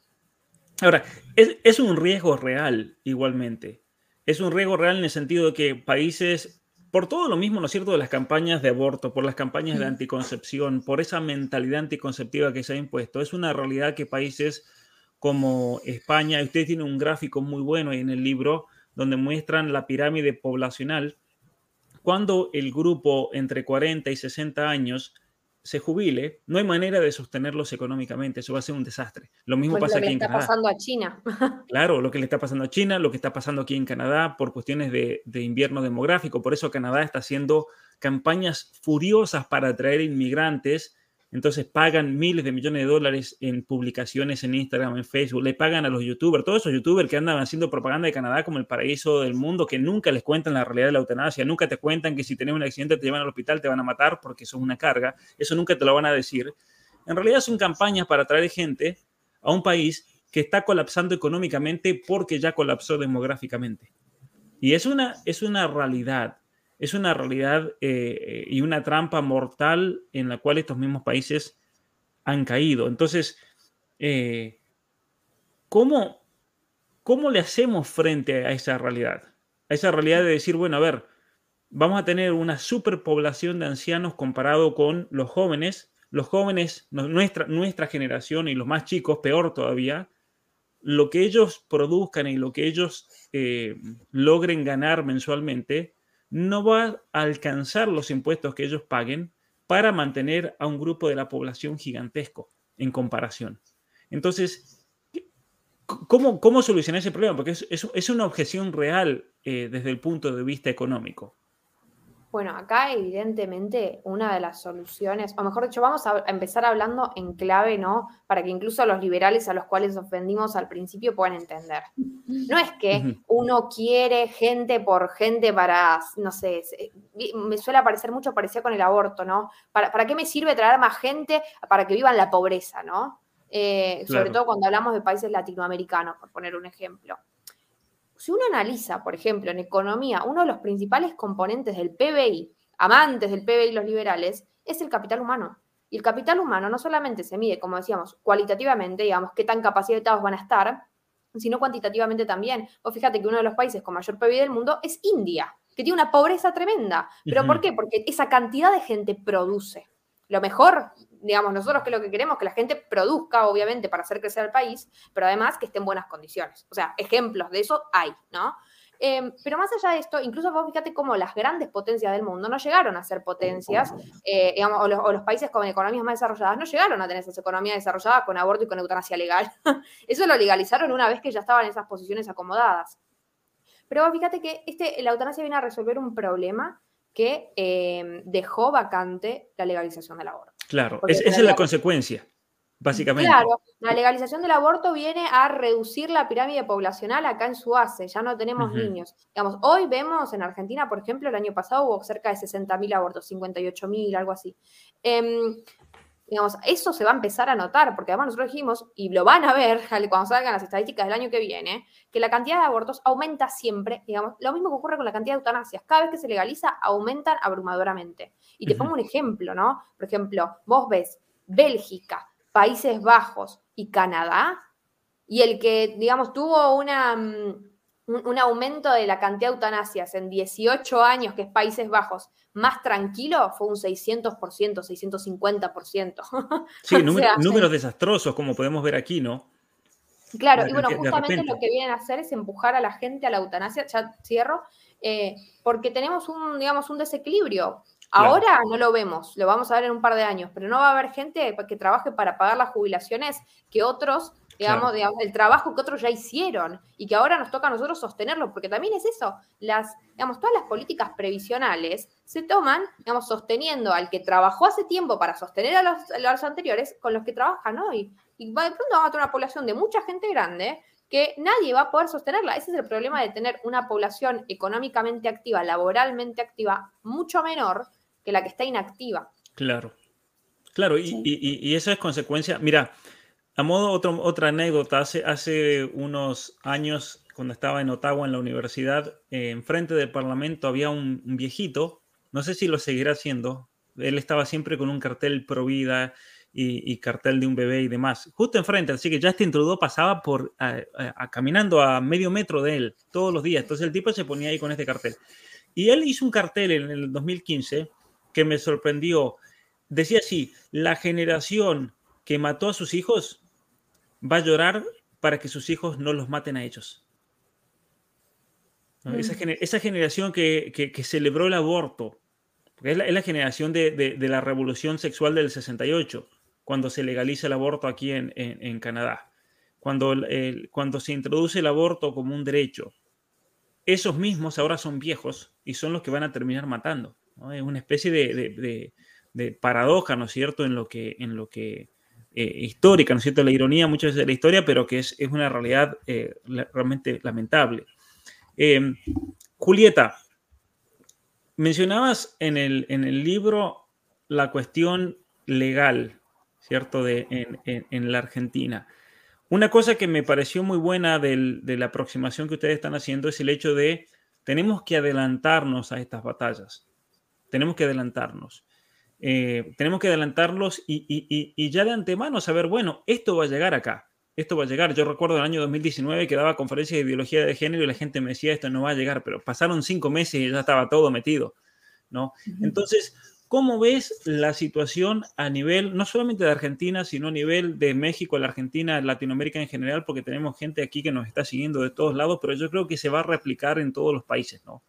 Ahora, es, es, un riesgo real igualmente. Es un riesgo real en el sentido de que países, por todo lo mismo, ¿no es cierto?, de las campañas de aborto, por las campañas de anticoncepción, por esa mentalidad anticonceptiva que se ha impuesto, es una realidad que países como España. Usted tiene un gráfico muy bueno en el libro donde muestran la pirámide poblacional. Cuando el grupo entre 40 y 60 años se jubile, no hay manera de sostenerlos económicamente, eso va a ser un desastre. Lo mismo pasa aquí en Canadá. Lo que está pasando a China. claro, lo que le está pasando a China, lo que está pasando aquí en Canadá por cuestiones de, de invierno demográfico. Por eso Canadá está haciendo campañas furiosas para atraer inmigrantes entonces pagan miles de millones de dólares en publicaciones en Instagram, en Facebook, le pagan a los youtubers, todos esos youtubers que andan haciendo propaganda de Canadá como el paraíso del mundo, que nunca les cuentan la realidad de la eutanasia, nunca te cuentan que si tienes un accidente te llevan al hospital, te van a matar porque es una carga, eso nunca te lo van a decir. En realidad son campañas para atraer gente a un país que está colapsando económicamente porque ya colapsó demográficamente. Y es una, es una realidad es una realidad eh, y una trampa mortal en la cual estos mismos países han caído. Entonces, eh, ¿cómo, ¿cómo le hacemos frente a esa realidad? A esa realidad de decir, bueno, a ver, vamos a tener una superpoblación de ancianos comparado con los jóvenes. Los jóvenes, nuestra, nuestra generación y los más chicos, peor todavía, lo que ellos produzcan y lo que ellos eh, logren ganar mensualmente no va a alcanzar los impuestos que ellos paguen para mantener a un grupo de la población gigantesco en comparación. Entonces, ¿cómo, cómo solucionar ese problema? Porque es, una objeción real eh, desde el punto de vista económico. Bueno, acá evidentemente una de las soluciones, o mejor dicho, vamos a empezar hablando en clave, ¿no? Para que incluso los liberales a los cuales ofendimos al principio puedan entender. No es que uno quiere gente por gente para, no sé, me suele parecer mucho parecía con el aborto, ¿no? ¿Para, ¿Para qué me sirve traer más gente para que vivan la pobreza, ¿no? Eh, sobre todo cuando hablamos de países latinoamericanos, por poner un ejemplo. Si uno analiza, por ejemplo, en economía, uno de los principales componentes del PBI, amantes del PBI los liberales, es el capital humano. Y el capital humano no solamente se mide, como decíamos, cualitativamente, digamos, qué tan capacitados van a estar, sino cuantitativamente también. Vos fíjate que uno de los países con mayor PBI del mundo es India, que tiene una pobreza tremenda. ¿Pero por qué? Porque esa cantidad de gente produce. Lo mejor digamos, nosotros que lo que queremos que la gente produzca, obviamente, para hacer crecer el país, pero además que esté en buenas condiciones. O sea, ejemplos de eso hay, ¿no? Em, pero más allá de esto, incluso vos fíjate cómo las grandes potencias del mundo no llegaron a ser potencias, eh, digamos, o los, países con economías más desarrolladas no llegaron a tener esas economías desarrolladas con aborto y con eutanasia legal. Eso lo legalizaron una vez que ya estaban en esas posiciones acomodadas. Pero vos fíjate que este, la eutanasia viene a resolver un problema que em, dejó vacante la legalización del aborto. Claro, esa es la consecuencia, básicamente. Claro, la legalización del aborto viene a reducir la pirámide poblacional acá en su base, ya no tenemos niños. Digamos, hoy vemos en Argentina, por ejemplo, el año pasado hubo cerca de 60.000 abortos, 58.000, algo así. Em, digamos, eso se va a empezar a notar, porque además nosotros dijimos, y lo van a ver cuando salgan las estadísticas del año que viene, que la cantidad de abortos aumenta siempre, digamos, lo mismo que ocurre con la cantidad de eutanasias, cada vez que se legaliza aumentan abrumadoramente. Y te pongo un ejemplo, ¿no? Por ejemplo, vos ves Bélgica, Países Bajos y Canadá, y el que, digamos, tuvo una un, aumento de la cantidad de eutanasias en 18 años, que es Países Bajos, más tranquilo, fue un 600%, 650%. Sí, números desastrosos, como podemos ver aquí, ¿no? Claro, y bueno, justamente lo que vienen a hacer es empujar a la gente a la eutanasia, ya cierro, eh, porque tenemos un, digamos, un desequilibrio. Ahora no lo vemos, lo vamos a ver en un par de años, pero no va a haber gente que trabaje para pagar las jubilaciones que otros digamos, el trabajo que otros ya hicieron y que ahora nos toca a nosotros sostenerlo, porque también es eso, las, digamos, todas las políticas previsionales se toman, digamos, sosteniendo al que trabajó hace tiempo para sostener a los, anteriores con los que trabajan hoy. Y de pronto vamos a tener una población de mucha gente grande que nadie va a poder sostenerla. Ese es el problema de tener una población económicamente activa, laboralmente activa, mucho menor que la que está inactiva. Claro, claro, y, y eso es consecuencia, mira, a modo otro, otra anécdota, hace, hace unos años, cuando estaba en Ottawa en la universidad, eh, enfrente del Parlamento había un, viejito, no sé si lo seguirá haciendo, él estaba siempre con un cartel pro vida y, cartel de un bebé y demás, justo enfrente, así que Justin Trudeau pasaba por, caminando a medio metro de él todos los días, entonces el tipo se ponía ahí con este cartel. Y él hizo un cartel en el 2015 que me sorprendió. Decía así, la generación que mató a sus hijos va a llorar para que sus hijos no los maten a ellos. Mm. Esa, generación que, celebró el aborto, es la, generación de, la revolución sexual del 68, cuando se legaliza el aborto aquí en, Canadá, cuando, cuando se introduce el aborto como un derecho. Esos mismos ahora son viejos y son los que van a terminar matando. Es una especie de, paradoja, ¿no es cierto?, en lo que, en lo que eh, histórica, ¿no es cierto? La ironía muchas veces de la historia, pero que es, una realidad eh, realmente lamentable. Eh, Julieta, mencionabas en el, en el libro la cuestión legal, ¿cierto? De, en, la Argentina. Una cosa que me pareció muy buena de la aproximación que ustedes están haciendo es el hecho de tenemos que adelantarnos a estas batallas. Tenemos que adelantarnos. Eh, tenemos que adelantarlos y, ya de antemano saber, bueno, esto va a llegar acá, esto va a llegar. Yo recuerdo el año 2019 que daba conferencia de ideología de género y la gente me decía, esto no va a llegar, pero pasaron cinco meses y ya estaba todo metido, ¿no? Entonces, ¿cómo ves la situación a nivel, no solamente de Argentina, sino a nivel de México, la Argentina, Latinoamérica en general, porque tenemos gente aquí que nos está siguiendo de todos lados, pero yo creo que se va a replicar en todos los países, ¿no?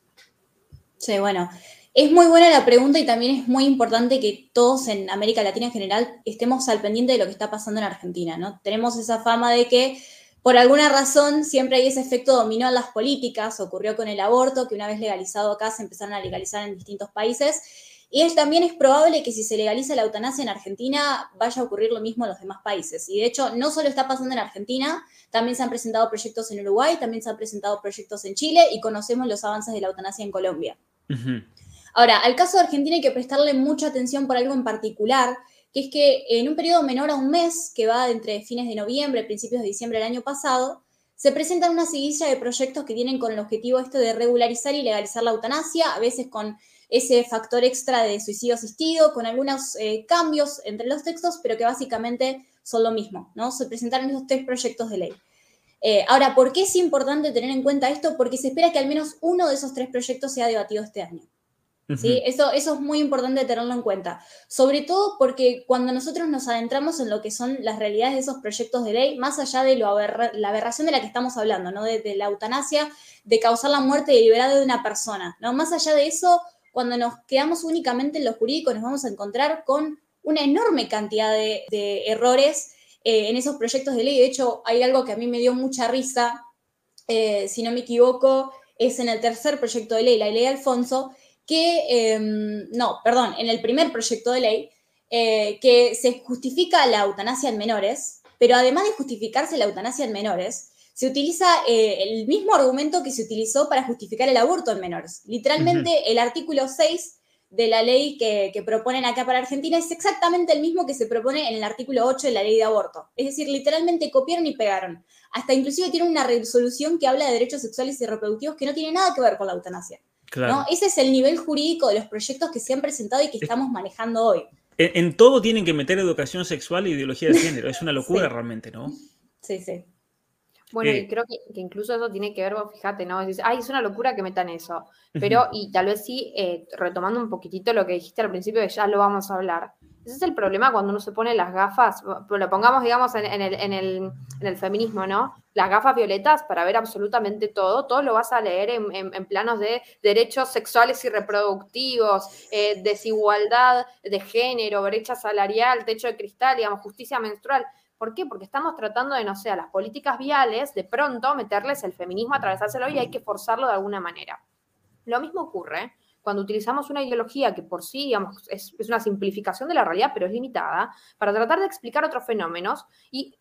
Sí, bueno, es muy buena la pregunta y también es muy importante que todos en América Latina en general estemos al pendiente de lo que está pasando en Argentina, ¿no? Tenemos esa fama de que por alguna razón siempre hay ese efecto dominó en las políticas, ocurrió con el aborto, que una vez legalizado acá se empezaron a legalizar en distintos países, y también es probable que si se legaliza la eutanasia en Argentina vaya a ocurrir lo mismo en los demás países. Y de hecho, no solo está pasando en Argentina, también se han presentado proyectos en Uruguay, también se han presentado proyectos en Chile y conocemos los avances de la eutanasia en Colombia. Ahora, al caso de Argentina hay que prestarle mucha atención por algo en particular, que es que en un periodo menor a un mes, que va entre fines de noviembre y principios de diciembre del año pasado, se presentan una seguidilla de proyectos que tienen con el objetivo esto de regularizar y legalizar la eutanasia, a veces con ese factor extra de suicidio asistido, con algunos eh, cambios entre los textos, pero que básicamente son lo mismo, ¿no? Se presentaron esos tres proyectos de ley. Eh, ahora, ¿por qué es importante tener en cuenta esto? Porque se espera que al menos uno de esos tres proyectos sea debatido este año. ¿Sí? Eso, eso es muy importante tenerlo en cuenta. Sobre todo porque cuando nosotros nos adentramos en lo que son las realidades de esos proyectos de ley, más allá de lo la aberración de la que estamos hablando, ¿no? De, la eutanasia, de causar la muerte deliberada de una persona, ¿no? Más allá de eso, cuando nos quedamos únicamente en lo jurídico, nos vamos a encontrar con una enorme cantidad de, errores eh, en esos proyectos de ley. De hecho, hay algo que a mí me dio mucha risa, eh, si no me equivoco, es en el tercer proyecto de ley, la ley de Alfonso, que, em, no, perdón, en el primer proyecto de ley, eh, que se justifica la eutanasia en menores, pero además de justificarse la eutanasia en menores, se utiliza eh, el mismo argumento que se utilizó para justificar el aborto en menores. Literalmente, el artículo 6 de la ley que, que, proponen acá para Argentina es exactamente el mismo que se propone en el artículo 8 de la ley de aborto. Es decir, literalmente copiaron y pegaron. Hasta inclusive tiene una resolución que habla de derechos sexuales y reproductivos que no tiene nada que ver con la eutanasia. ¿No? Ese es el nivel jurídico de los proyectos que se han presentado y que estamos manejando hoy. En, todo tienen que meter educación sexual e ideología de género. Es una locura realmente, ¿no? Sí, sí. Bueno, y creo que, incluso eso tiene que ver, fíjate, ¿no? Dices, ay, es una locura que metan eso. Pero, y tal vez sí, eh, retomando un poquitito lo que dijiste al principio, que ya lo vamos a hablar. Ese es el problema cuando uno se pone las gafas, lo pongamos, digamos, en, el, feminismo, ¿no? Las gafas violetas para ver absolutamente todo, todo lo vas a leer en, planos de derechos sexuales y reproductivos, eh, desigualdad de género, brecha salarial, techo de cristal, digamos, justicia menstrual. ¿Por qué? Porque estamos tratando de, no sé, a las políticas viales, de pronto meterles el feminismo, atravesárselo y hay que forzarlo de alguna manera. Lo mismo ocurre cuando utilizamos una ideología que por sí, es, una simplificación de la realidad, pero es limitada, para tratar de explicar otros fenómenos y,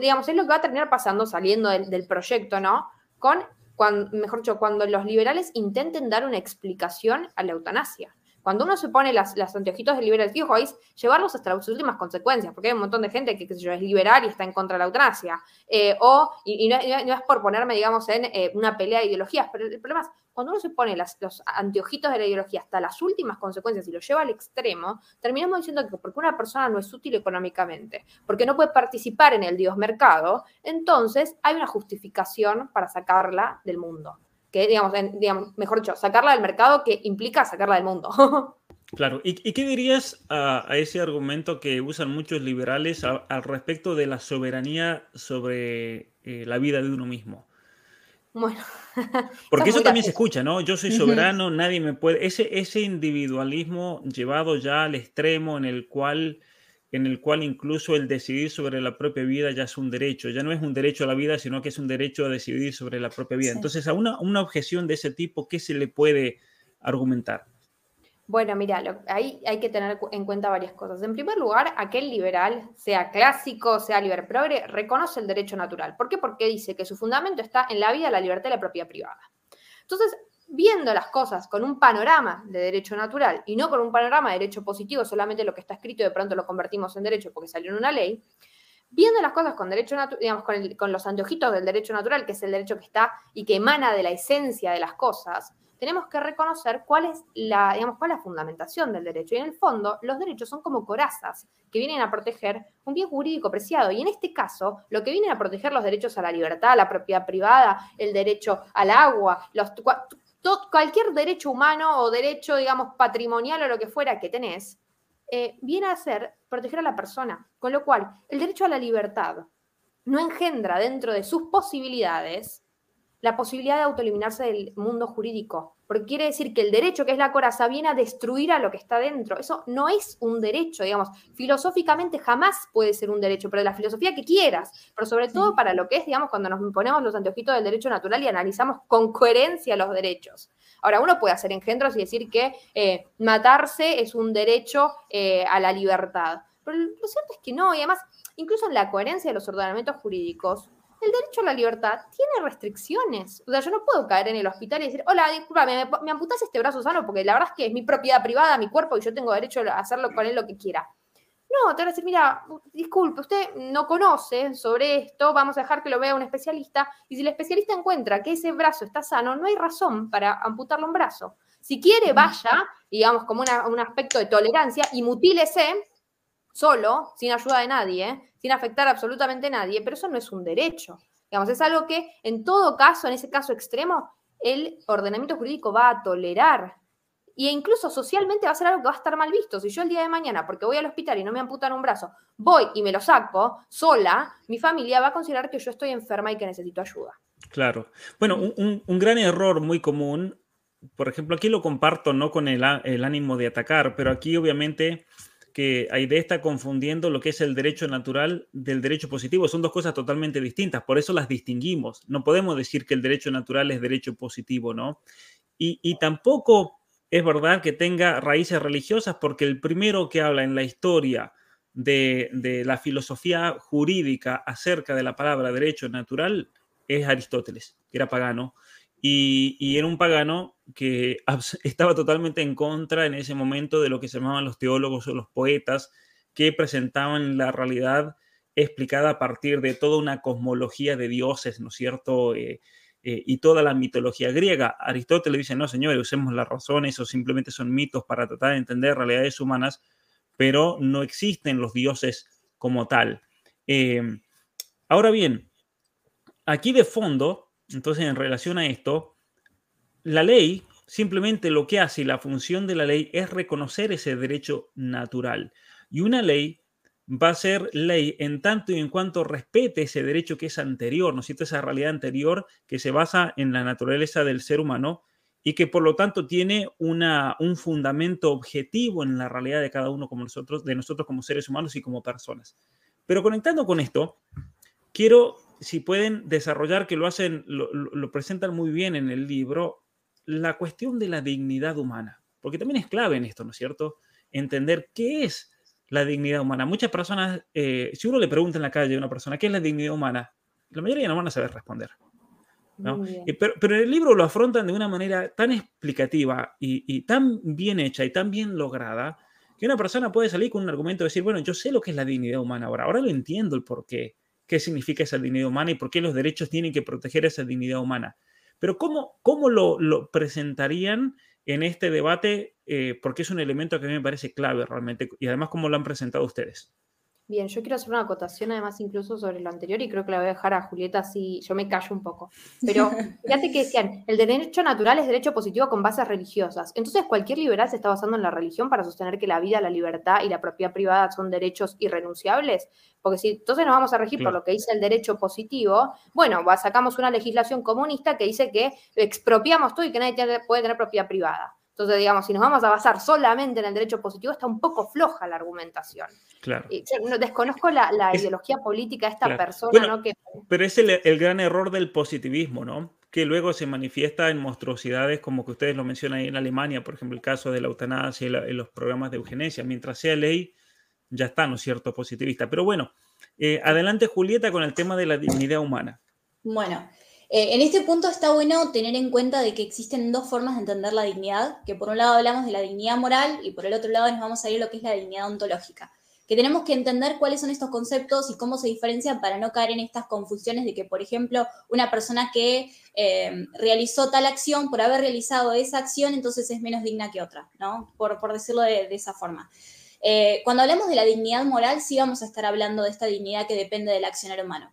digamos, es lo que va a terminar pasando saliendo del, proyecto, ¿no? Con, cuando, mejor dicho, cuando los liberales intenten dar una explicación a la eutanasia. Cuando uno se pone las, las anteojitos de liberal, fijo, es llevarlos hasta las últimas consecuencias, porque hay un montón de gente que, es liberal y está en contra de la eutanasia. Eh, o, y, no, es por ponerme, digamos, en eh, una pelea de ideologías, pero el problema es, cuando uno se pone los anteojitos de la ideología hasta las últimas consecuencias y lo lleva al extremo, terminamos diciendo que porque una persona no es útil económicamente, porque no puede participar en el Dios mercado, entonces hay una justificación para sacarla del mundo que, digamos, mejor dicho, sacarla del mercado que implica sacarla del mundo. Claro, ¿y, qué dirías a, ese argumento que usan muchos liberales al respecto de la soberanía sobre eh, la vida de uno mismo? Bueno. Porque eso también se escucha, ¿no? Yo soy soberano, nadie me puede. Ese, ese individualismo llevado ya al extremo en el cual en el cual incluso el decidir sobre la propia vida ya es un derecho, ya no es un derecho a la vida, sino que es un derecho a decidir sobre la propia vida. Entonces, a una, una, objeción de ese tipo, ¿qué se le puede argumentar? Bueno, mira, ahí hay que tener en cuenta varias cosas. En primer lugar, aquel liberal, sea clásico, sea liber progre, reconoce el derecho natural. ¿Por qué? Porque dice que su fundamento está en la vida, la libertad y la propiedad privada. Entonces, viendo las cosas con un panorama de derecho natural y no con un panorama de derecho positivo, solamente lo que está escrito de pronto lo convertimos en derecho porque salió en una ley, viendo las cosas con derecho digamos, con, los anteojitos del derecho natural, que es el derecho que está y que emana de la esencia de las cosas, tenemos que reconocer cuál es la, digamos, cuál es la fundamentación del derecho. Y en el fondo, los derechos son como corazas que vienen a proteger un bien jurídico preciado. Y en este caso, lo que vienen a proteger los derechos a la libertad, a la propiedad privada, el derecho al agua, los, cualquier derecho humano o derecho, digamos, patrimonial o lo que fuera que tenés, eh, viene a ser proteger a la persona. Con lo cual, el derecho a la libertad no engendra dentro de sus posibilidades la posibilidad de autoeliminarse del mundo jurídico, porque quiere decir que el derecho, que es la coraza, viene a destruir a lo que está dentro. Eso no es un derecho, digamos, filosóficamente jamás puede ser un derecho, pero de la filosofía que quieras, pero sobre todo para lo que es, digamos, cuando nos ponemos los anteojitos del derecho natural y analizamos con coherencia los derechos. Ahora, uno puede hacer engendros y decir que eh, matarse es un derecho eh, a la libertad, pero lo cierto es que no, y además, incluso en la coherencia de los ordenamientos jurídicos, el derecho a la libertad tiene restricciones. O sea, yo no puedo caer en el hospital y decir, hola, disculpame, me, me amputas este brazo sano porque la verdad es que es mi propiedad privada, mi cuerpo y yo tengo derecho a hacerlo con él lo que quiera. No, te voy a decir, mira, disculpe, usted no conoce sobre esto, vamos a dejar que lo vea un especialista, y si el especialista encuentra que ese brazo está sano, no hay razón para amputarle un brazo. Si quiere, vaya, digamos, como un aspecto de tolerancia, y mutílese solo, sin ayuda de nadie, sin afectar absolutamente a nadie, pero eso no es un derecho. Digamos, es algo que en todo caso, en ese caso extremo, el ordenamiento jurídico va a tolerar. Y incluso socialmente va a ser algo que va a estar mal visto. Si yo el día de mañana, porque voy al hospital y no me amputan un brazo, voy y me lo saco sola, mi familia va a considerar que yo estoy enferma y que necesito ayuda. Claro. Bueno, un, gran error muy común, por ejemplo, aquí lo comparto no con el, el ánimo de atacar, pero aquí obviamente que Aide está confundiendo lo que es el derecho natural del derecho positivo. Son dos cosas totalmente distintas, por eso las distinguimos. No podemos decir que el derecho natural es derecho positivo, ¿no? Y, tampoco es verdad que tenga raíces religiosas porque el primero que habla en la historia de, la filosofía jurídica acerca de la palabra derecho natural es Aristóteles, que era pagano, y, era un pagano que estaba totalmente en contra en ese momento de lo que se llamaban los teólogos o los poetas, que presentaban la realidad explicada a partir de toda una cosmología de dioses, ¿no es cierto? Eh, eh, y toda la mitología griega. Aristóteles dice, no, señores, usemos las razones, o simplemente son mitos para tratar de entender realidades humanas, pero no existen los dioses como tal. Eh, ahora bien, aquí de fondo, entonces en relación a esto, la ley simplemente lo que hace y la función de la ley es reconocer ese derecho natural. Y una ley va a ser ley en tanto y en cuanto respete ese derecho que es anterior, ¿no es cierto? Esa realidad anterior que se basa en la naturaleza del ser humano y que por lo tanto tiene una, un fundamento objetivo en la realidad de cada uno como nosotros, de nosotros como seres humanos y como personas. Pero conectando con esto, quiero, si pueden desarrollar, que lo hacen, lo, lo presentan muy bien en el libro, la cuestión de la dignidad humana, porque también es clave en esto, ¿no es cierto? Entender qué es la dignidad humana. Muchas personas, eh, si uno le pregunta en la calle a una persona, ¿qué es la dignidad humana? La mayoría no van a saber responder. Pero, pero, el libro lo afrontan de una manera tan explicativa y, tan bien hecha y tan bien lograda que una persona puede salir con un argumento y decir, bueno, yo sé lo que es la dignidad humana ahora, ahora lo entiendo el por qué, significa esa dignidad humana y por qué los derechos tienen que proteger esa dignidad humana. Pero ¿cómo, cómo lo, lo presentarían en este debate eh, porque es un elemento que a mí me parece clave realmente y además cómo lo han presentado ustedes. Bien, yo quiero hacer una acotación además incluso sobre lo anterior y creo que la voy a dejar a Julieta si yo me callo un poco. Pero fíjate que decían, el derecho natural es derecho positivo con bases religiosas. Entonces cualquier liberal se está basando en la religión para sostener que la vida, la libertad y la propiedad privada son derechos irrenunciables. Porque si entonces nos vamos a regir por lo que dice el derecho positivo, bueno, sacamos una legislación comunista que dice que expropiamos todo y que nadie puede tener propiedad privada. Entonces, digamos, si nos vamos a basar solamente en el derecho positivo, está un poco floja la argumentación. Claro. no, desconozco la, ideología política de esta persona, ¿no? Pero es el, gran error del positivismo, ¿no? Que luego se manifiesta en monstruosidades como que ustedes lo mencionan ahí en Alemania, por ejemplo, el caso de la eutanasia y, los programas de eugenesia. Mientras sea ley, ya está, ¿no es cierto?, positivista. Pero bueno, eh, adelante Julieta con el tema de la dignidad humana. Bueno, eh, en este punto está bueno tener en cuenta de que existen dos formas de entender la dignidad, que por un lado hablamos de la dignidad moral y por el otro lado nos vamos a ir a lo que es la dignidad ontológica, que tenemos que entender cuáles son estos conceptos y cómo se diferencian para no caer en estas confusiones de que, por ejemplo, una persona que eh, realizó tal acción, por haber realizado esa acción, entonces es menos digna que otra, ¿no? Por, decirlo de, esa forma. Eh, cuando hablamos de la dignidad moral, sí vamos a estar hablando de esta dignidad que depende del accionar humano.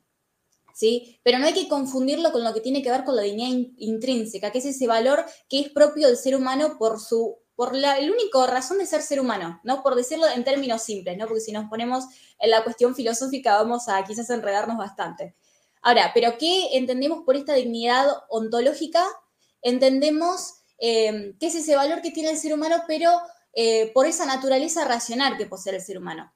Pero no hay que confundirlo con lo que tiene que ver con la dignidad intrínseca, que es ese valor que es propio del ser humano por su por la el único razón de ser ser humano, ¿no? Por decirlo en términos simples, ¿no? Porque si nos ponemos en la cuestión filosófica vamos a quizás enredarnos bastante. Ahora, ¿pero qué entendemos por esta dignidad ontológica? Entendemos eh, que es ese valor que tiene el ser humano, pero eh, por esa naturaleza racional que posee el ser humano.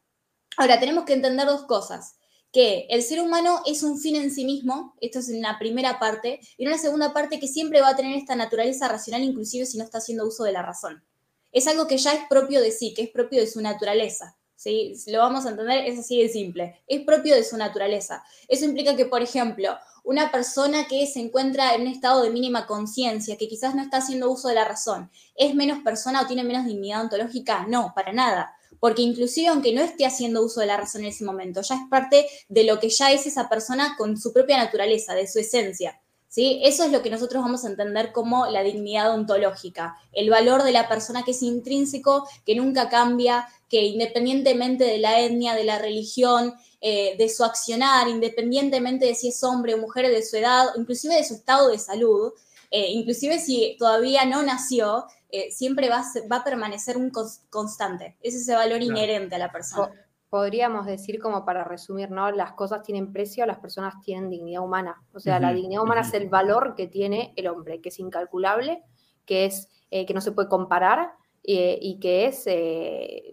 Ahora, tenemos que entender dos cosas que el ser humano es un fin en sí mismo, esto es en la primera parte, y en una segunda parte que siempre va a tener esta naturaleza racional, inclusive si no está haciendo uso de la razón. Es algo que ya es propio de sí, que es propio de su naturaleza. ¿sí? Si lo vamos a entender, es así de simple. Es propio de su naturaleza. Eso implica que, por ejemplo, una persona que se encuentra en un estado de mínima conciencia, que quizás no está haciendo uso de la razón, ¿es menos persona o tiene menos dignidad ontológica? No, para nada porque inclusive aunque no esté haciendo uso de la razón en ese momento, ya es parte de lo que ya es esa persona con su propia naturaleza, de su esencia. ¿sí? Eso es lo que nosotros vamos a entender como la dignidad ontológica, el valor de la persona que es intrínseco, que nunca cambia, que independientemente de la etnia, de la religión, eh, de su accionar, independientemente de si es hombre o mujer, de su edad, inclusive de su estado de salud, eh, inclusive si todavía no nació, eh, siempre va a, va a, permanecer un constante. Es ese valor inherente a la persona. Podríamos decir, como para resumir, ¿no? Las cosas tienen precio, las personas tienen dignidad humana. O sea, la dignidad humana es el valor que tiene el hombre, que es incalculable, que, es, eh, que no se puede comparar y que es,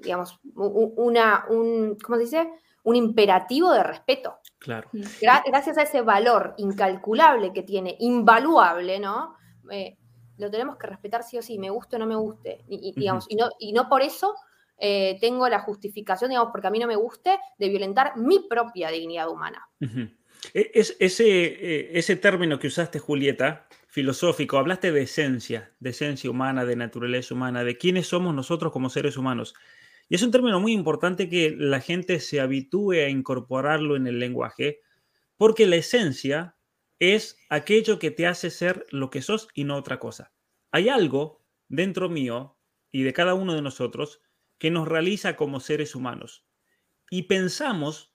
digamos, una, un, ¿cómo se dice? Un imperativo de respeto. Claro. gracias a ese valor incalculable que tiene, invaluable, ¿no? Eh, lo tenemos que respetar sí o sí, me guste o no me guste. Y, digamos, y, no, y no por eso eh, tengo la justificación, digamos, porque a mí no me guste, de violentar mi propia dignidad humana. E, es, ese, eh, ese término que usaste, Julieta, filosófico, hablaste de esencia, de esencia humana, de naturaleza humana, de quiénes somos nosotros como seres humanos. Y es un término muy importante que la gente se habitúe a incorporarlo en el lenguaje, porque la esencia es aquello que te hace ser lo que sos y no otra cosa. Hay algo dentro mío y de cada uno de nosotros que nos realiza como seres humanos. Y pensamos,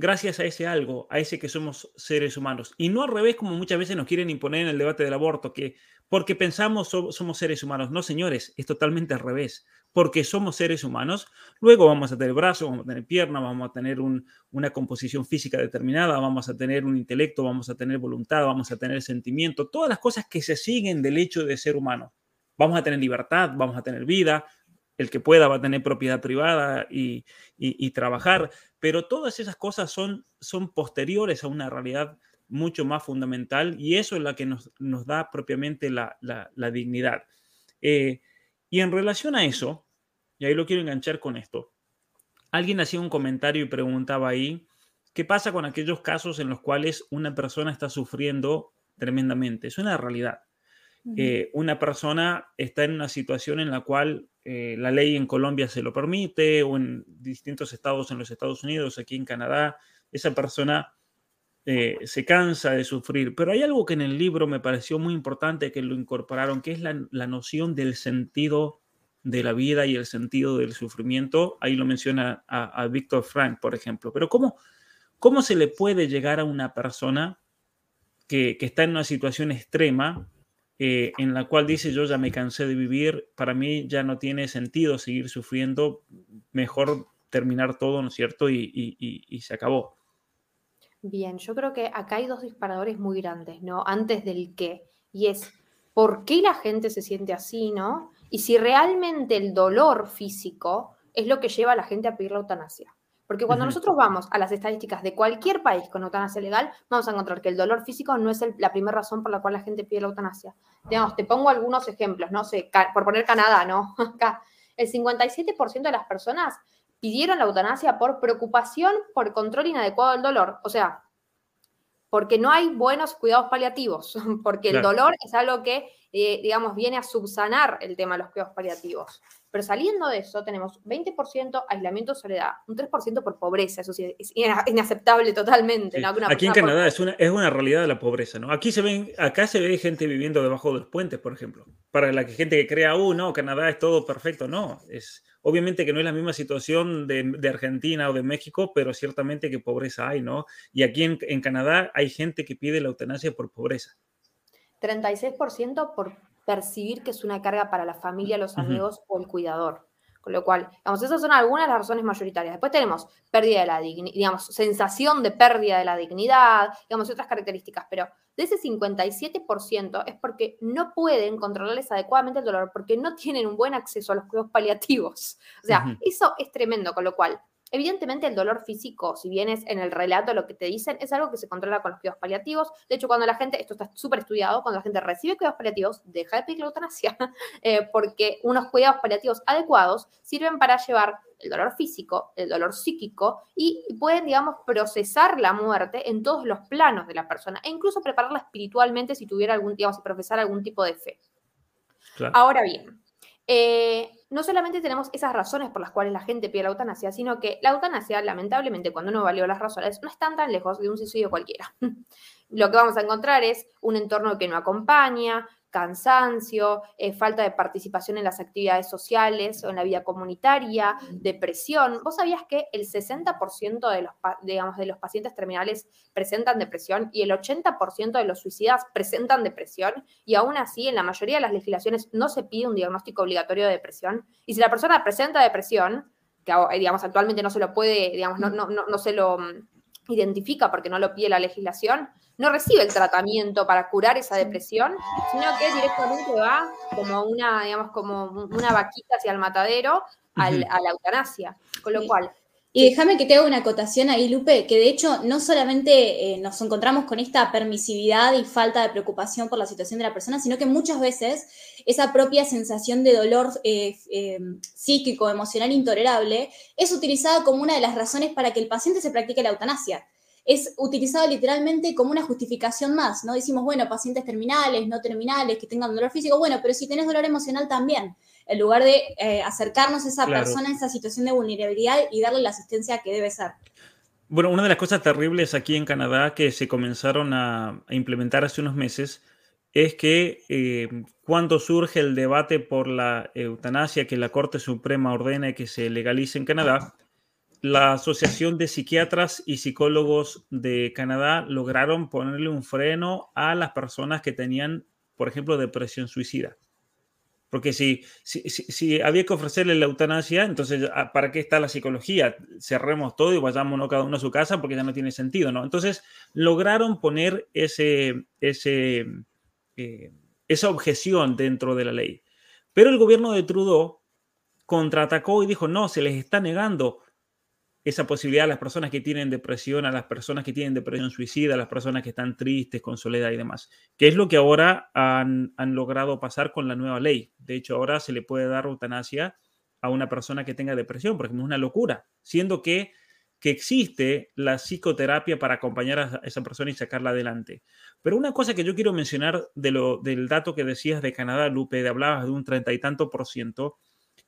gracias a ese algo, a ese que somos seres humanos. Y no al revés como muchas veces nos quieren imponer en el debate del aborto, que porque pensamos somos seres humanos. No, señores, es totalmente al revés porque somos seres humanos, luego vamos a tener brazos, vamos a tener piernas, vamos a tener una composición física determinada, vamos a tener un intelecto, vamos a tener voluntad, vamos a tener sentimiento, todas las cosas que se siguen del hecho de ser humano. Vamos a tener libertad, vamos a tener vida, el que pueda va a tener propiedad privada y, trabajar, pero todas esas cosas son, son posteriores a una realidad mucho más fundamental y eso es la que nos, da propiamente la, dignidad. Eh, y en relación a eso, y ahí lo quiero enganchar con esto, alguien hacía un comentario y preguntaba ahí, ¿qué pasa con aquellos casos en los cuales una persona está sufriendo tremendamente? Es una realidad. Eh, una persona está en una situación en la cual eh, la ley en Colombia se lo permite o en distintos estados en los Estados Unidos, aquí en Canadá, esa persona eh, se cansa de sufrir. Pero hay algo que en el libro me pareció muy importante que lo incorporaron, que es la, noción del sentido de la vida y el sentido del sufrimiento. Ahí lo menciona a, Víctor Frank, por ejemplo. Pero ¿cómo, ¿cómo se le puede llegar a una persona que, está en una situación extrema eh, en la cual dice yo ya me cansé de vivir, para mí ya no tiene sentido seguir sufriendo, mejor terminar todo, ¿no es cierto? y se acabó. Bien, yo creo que acá hay dos disparadores muy grandes, ¿no? Antes del qué. Y es, ¿por qué la gente se siente así, ¿no? Y si realmente el dolor físico es lo que lleva a la gente a pedir la eutanasia. Porque cuando nosotros vamos a las estadísticas de cualquier país con eutanasia legal, vamos a encontrar que el dolor físico no es la primera razón por la cual la gente pide la eutanasia. Digamos, te pongo algunos ejemplos, no sé, por poner Canadá, ¿no? Acá, el 57% de las personas pidieron la eutanasia por preocupación por control inadecuado del dolor. O sea, porque no hay buenos cuidados paliativos, porque el dolor es algo que, eh, digamos, viene a subsanar el tema de los cuidados paliativos. Pero saliendo de eso, tenemos 20% aislamiento soledad, un 3% por pobreza, eso sí, es inaceptable totalmente. Aquí en Canadá es, una, es una realidad de la pobreza, ¿no? Aquí se ven, acá se ve gente viviendo debajo de los puentes, por ejemplo. Para la gente que crea, uh, no, Canadá es todo perfecto, no, es Obviamente que no es la misma situación de, Argentina o de México, pero ciertamente que pobreza hay, ¿no? Y aquí en, Canadá hay gente que pide la eutanasia por pobreza. 36% por percibir que es una carga para la familia, los amigos o el cuidador. Con lo cual, digamos, esas son algunas de las razones mayoritarias. Después tenemos pérdida de la dignidad, digamos, sensación de pérdida de la dignidad, digamos, y otras características, pero de ese 57% es porque no pueden controlarles adecuadamente el dolor, porque no tienen un buen acceso a los cuidados paliativos. O sea, eso es tremendo, con lo cual Evidentemente el dolor físico, si bien es en el relato lo que te dicen, es algo que se controla con los cuidados paliativos. De hecho, cuando la gente, esto está súper estudiado, cuando la gente recibe cuidados paliativos, deja de pedir la eutanasia, eh, porque unos cuidados paliativos adecuados sirven para llevar el dolor físico, el dolor psíquico y pueden, digamos, procesar la muerte en todos los planos de la persona e incluso prepararla espiritualmente si tuviera algún, digamos, si profesar algún tipo de fe. Ahora bien, eh, no solamente tenemos esas razones por las cuales la gente pide la eutanasia, sino que la eutanasia, lamentablemente, cuando uno valió las razones, no están tan lejos de un suicidio cualquiera. Lo que vamos a encontrar es un entorno que no acompaña, cansancio, eh, falta de participación en las actividades sociales o en la vida comunitaria, depresión. ¿Vos sabías que el 60% de los, digamos, de los pacientes terminales presentan depresión y el 80% de los suicidas presentan depresión? Y aún así, en la mayoría de las legislaciones no se pide un diagnóstico obligatorio de depresión. Y si la persona presenta depresión, que digamos, actualmente no se lo puede, digamos, no, no, no se lo mm, identifica porque no lo pide la legislación, no recibe el tratamiento para curar esa depresión, sino que directamente va como una, digamos, como una vaquita hacia el matadero, a la eutanasia. Con lo cual, Y déjame que te haga una acotación ahí, Lupe, que de hecho no solamente eh, nos encontramos con esta permisividad y falta de preocupación por la situación de la persona, sino que muchas veces esa propia sensación de dolor eh, eh, psíquico, emocional intolerable es utilizada como una de las razones para que el paciente se practique la eutanasia. Es utilizado literalmente como una justificación más, ¿no? Decimos, bueno, pacientes terminales, no terminales, que tengan dolor físico, bueno, pero si tenés dolor emocional también en lugar de eh, acercarnos a esa persona en esa situación de vulnerabilidad y darle la asistencia que debe ser. Bueno, una de las cosas terribles aquí en Canadá que se comenzaron a, implementar hace unos meses es que eh, cuando surge el debate por la eutanasia que la Corte Suprema ordena que se legalice en Canadá, la Asociación de Psiquiatras y Psicólogos de Canadá lograron ponerle un freno a las personas que tenían, por ejemplo, depresión suicida. Porque si, si, había que ofrecerle la eutanasia, entonces, ah, ¿para qué está la psicología? Cerremos todo y vayámonos cada uno a su casa porque ya no tiene sentido, ¿no? Entonces, lograron poner ese, ese, eh, esa objeción dentro de la ley. Pero el gobierno de Trudeau contraatacó y dijo, no, se les está negando esa posibilidad a las personas que tienen depresión, a las personas que tienen depresión suicida, a las personas que están tristes, con soledad y demás, que es lo que ahora han, logrado pasar con la nueva ley. De hecho, ahora se le puede dar eutanasia a una persona que tenga depresión, porque es una locura, siendo que, que existe la psicoterapia para acompañar a esa persona y sacarla adelante. Pero una cosa que yo quiero mencionar de lo, del dato que decías de Canadá, Lupe, de hablabas de un treinta y tanto por ciento,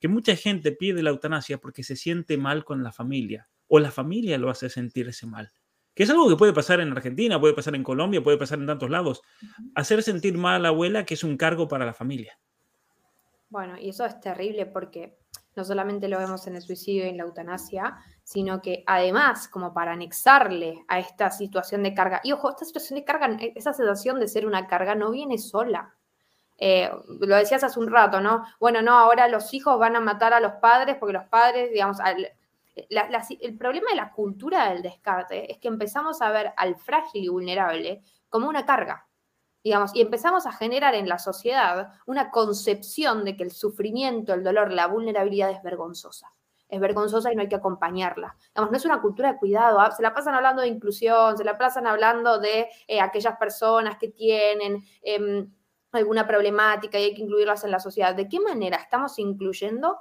que mucha gente pide la eutanasia porque se siente mal con la familia o la familia lo hace sentirse mal. Que es algo que puede pasar en Argentina, puede pasar en Colombia, puede pasar en tantos lados. Hacer sentir mal a la abuela que es un cargo para la familia. Bueno, y eso es terrible porque no solamente lo vemos en el suicidio y en la eutanasia, sino que además, como para anexarle a esta situación de carga, y ojo, esta situación de carga, esa sensación de ser una carga no viene sola. Eh, lo decías hace un rato, ¿no? Bueno, no, ahora los hijos van a matar a los padres porque los padres, digamos, el problema de la cultura del descarte es que empezamos a ver al frágil y vulnerable como una carga, digamos, y empezamos a generar en la sociedad una concepción de que el sufrimiento, el dolor, la vulnerabilidad es vergonzosa. Es vergonzosa y no hay que acompañarla. No es una cultura de cuidado. ¿ah? Se la pasan hablando de inclusión, se la pasan hablando de eh, aquellas personas que tienen em, alguna problemática y hay que incluirlas en la sociedad. ¿De qué manera estamos incluyendo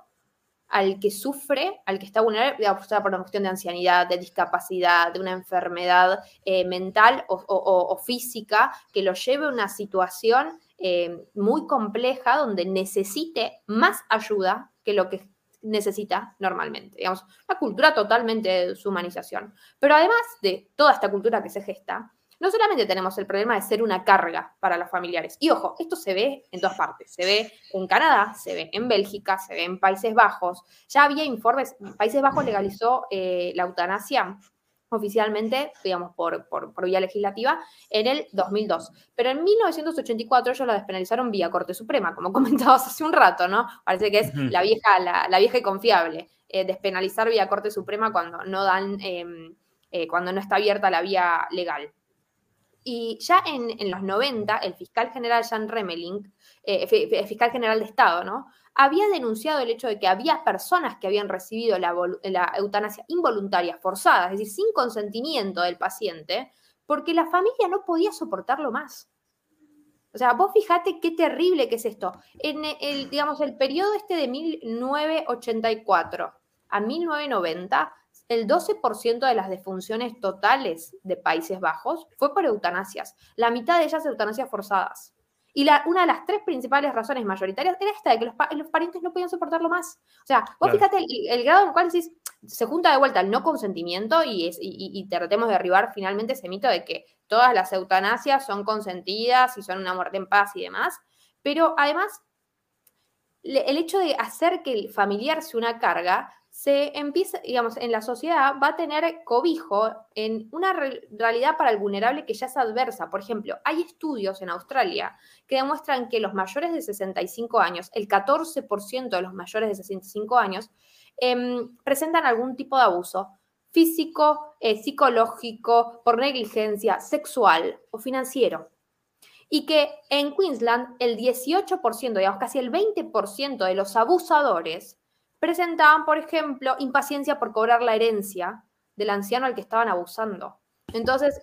al que sufre, al que está vulnerable, por una cuestión de ancianidad, de discapacidad, de una enfermedad eh, mental o, física, que lo lleve a una situación eh, muy compleja donde necesite más ayuda que lo que necesita normalmente. Digamos, una cultura totalmente de deshumanización. Pero además de toda esta cultura que se gesta, no solamente tenemos el problema de ser una carga para los familiares. Y ojo, esto se ve en todas partes. Se ve en Canadá, se ve en Bélgica, se ve en Países Bajos. Ya había informes, Países Bajos legalizó eh, la eutanasia oficialmente, digamos, por, por, vía legislativa, en el 2002. Pero en 1984 ellos la despenalizaron vía Corte Suprema, como comentabas hace un rato, ¿no? Parece que es la vieja, la, vieja y confiable, eh, despenalizar vía Corte Suprema cuando no dan, em, eh, cuando no está abierta la vía legal. Y ya en, los 90, el fiscal general Jan Remeling, el eh, fiscal general de Estado, ¿no? Había denunciado el hecho de que había personas que habían recibido la, la eutanasia involuntaria, forzada, es decir, sin consentimiento del paciente, porque la familia no podía soportarlo más. O sea, vos fijate qué terrible que es esto. En el, digamos, el periodo este de 1984 a 1990 el 12% de las defunciones totales de Países Bajos fue por eutanasias, la mitad de ellas eutanasias forzadas. Y la, una de las tres principales razones mayoritarias era esta, de que los, parientes no podían soportarlo más. O sea, vos fíjate el, grado en el cual decís, se junta de vuelta el no consentimiento y, es, y, tratemos de derribar finalmente ese mito de que todas las eutanasias son consentidas y son una muerte en paz y demás. Pero además, el hecho de hacer que el familiar sea una carga se empieza, digamos, en la sociedad va a tener cobijo en una realidad para el vulnerable que ya es adversa. Por ejemplo, hay estudios en Australia que demuestran que los mayores de 65 años, el 14% de los mayores de 65 años, em, presentan algún tipo de abuso físico, eh, psicológico, por negligencia, sexual o financiero. Y que en Queensland el 18%, digamos casi el 20% de los abusadores presentaban, por ejemplo, impaciencia por cobrar la herencia del anciano al que estaban abusando. Entonces,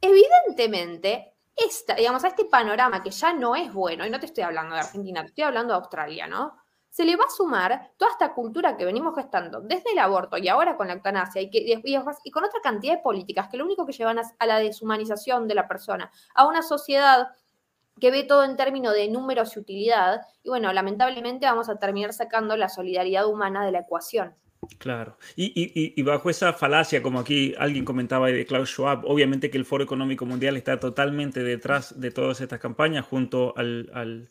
evidentemente, esta, digamos, a este panorama que ya no es bueno, y no te estoy hablando de Argentina, te estoy hablando de Australia, ¿no? Se le va a sumar toda esta cultura que venimos gestando desde el aborto y ahora con la eutanasia y, y, con otra cantidad de políticas que lo único que llevan a la deshumanización de la persona, a una sociedad que ve todo en términos de números y utilidad. Y bueno, lamentablemente vamos a terminar sacando la solidaridad humana de la ecuación. Claro. Y, bajo esa falacia, como aquí alguien comentaba de Klaus Schwab, obviamente que el Foro Económico Mundial está totalmente detrás de todas estas campañas junto al,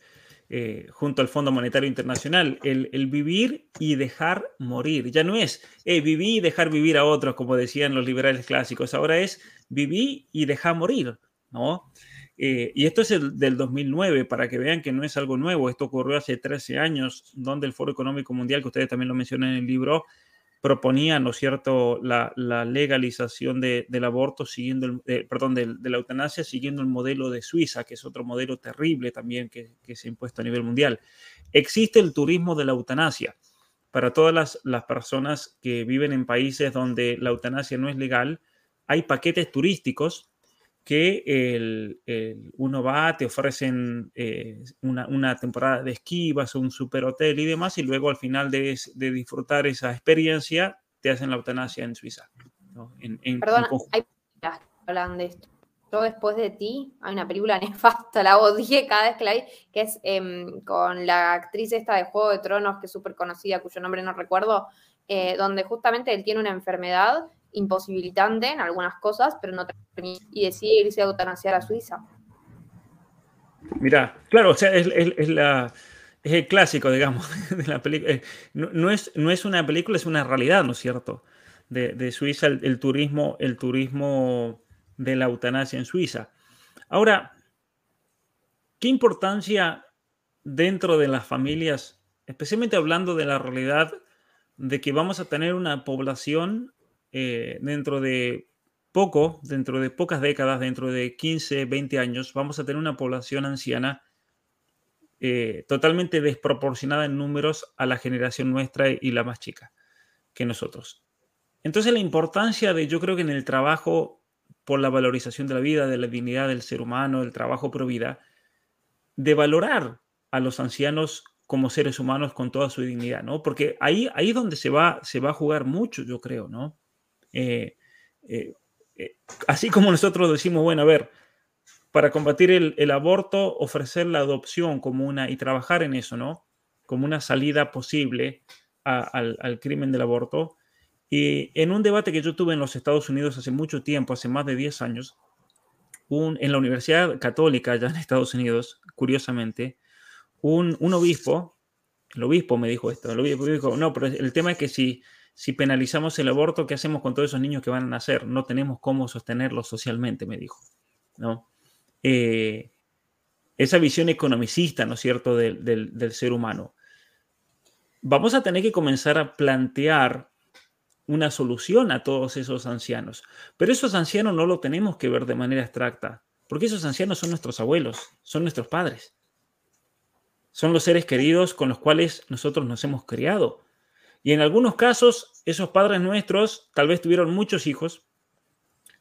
eh, junto al Fondo Monetario Internacional. El, vivir y dejar morir. Ya no es eh, vivir y dejar vivir a otros, como decían los liberales clásicos. Ahora es vivir y dejar morir, ¿no? Eh, y esto es el del 2009, para que vean que no es algo nuevo. Esto ocurrió hace 13 años, donde el Foro Económico Mundial, que ustedes también lo mencionan en el libro, proponía, ¿no cierto?, la, legalización del aborto siguiendo, el, perdón, de, la eutanasia siguiendo el modelo de Suiza, que es otro modelo terrible también que, se ha impuesto a nivel mundial. Existe el turismo de la eutanasia. Para todas las, las personas que viven en países donde la eutanasia no es legal, hay paquetes turísticos que el, uno va, te ofrecen eh, una, temporada de esquí, vas a un super hotel y demás, y luego al final de, disfrutar esa experiencia, te hacen la eutanasia en Suiza. Perdón, hay películas que hablan de esto. Yo después de ti, hay una película nefasta, la odié cada vez que la vi, que es em, con la actriz esta de Juego de Tronos, que es súper conocida, cuyo nombre no recuerdo, eh, donde justamente él tiene una enfermedad imposibilitante en algunas cosas, pero no y decide irse a eutanasiar a Suiza. Mira, claro, o sea, es, la, es el clásico, digamos, de la película. Eh, no, es, no es una película, es una realidad, ¿no es cierto? De, Suiza, el, turismo, el turismo de la eutanasia en Suiza. Ahora, ¿qué importancia dentro de las familias, especialmente hablando de la realidad de que vamos a tener una población eh, dentro de poco, dentro de pocas décadas, dentro de 15, 20 años, vamos a tener una población anciana eh, totalmente desproporcionada en números a la generación nuestra y la más chica que nosotros. Entonces la importancia de, yo creo que en el trabajo por la valorización de la vida, de la dignidad del ser humano, el trabajo pro vida, de valorar a los ancianos como seres humanos con toda su dignidad, ¿no? Porque ahí, ahí es donde se va, se va a jugar mucho, yo creo, ¿no? Eh, eh, eh, así como nosotros decimos, bueno, a ver, para combatir el, aborto, ofrecer la adopción como una y trabajar en eso, ¿no? Como una salida posible al, crimen del aborto. Y en un debate que yo tuve en los Estados Unidos hace mucho tiempo, hace más de 10 años, en la Universidad Católica, allá en Estados Unidos, curiosamente, un, un obispo, el obispo me dijo esto, el obispo dijo, no, pero el tema es que si si penalizamos el aborto, ¿qué hacemos con todos esos niños que van a nacer? No tenemos cómo sostenerlos socialmente, me dijo. ¿no? Eh, esa visión economicista, ¿no es cierto?, del, ser humano. Vamos a tener que comenzar a plantear una solución a todos esos ancianos. Pero esos ancianos no lo tenemos que ver de manera abstracta, porque esos ancianos son nuestros abuelos, son nuestros padres. Son los seres queridos con los cuales nosotros nos hemos criado. Y en algunos casos, esos padres nuestros tal vez tuvieron muchos hijos,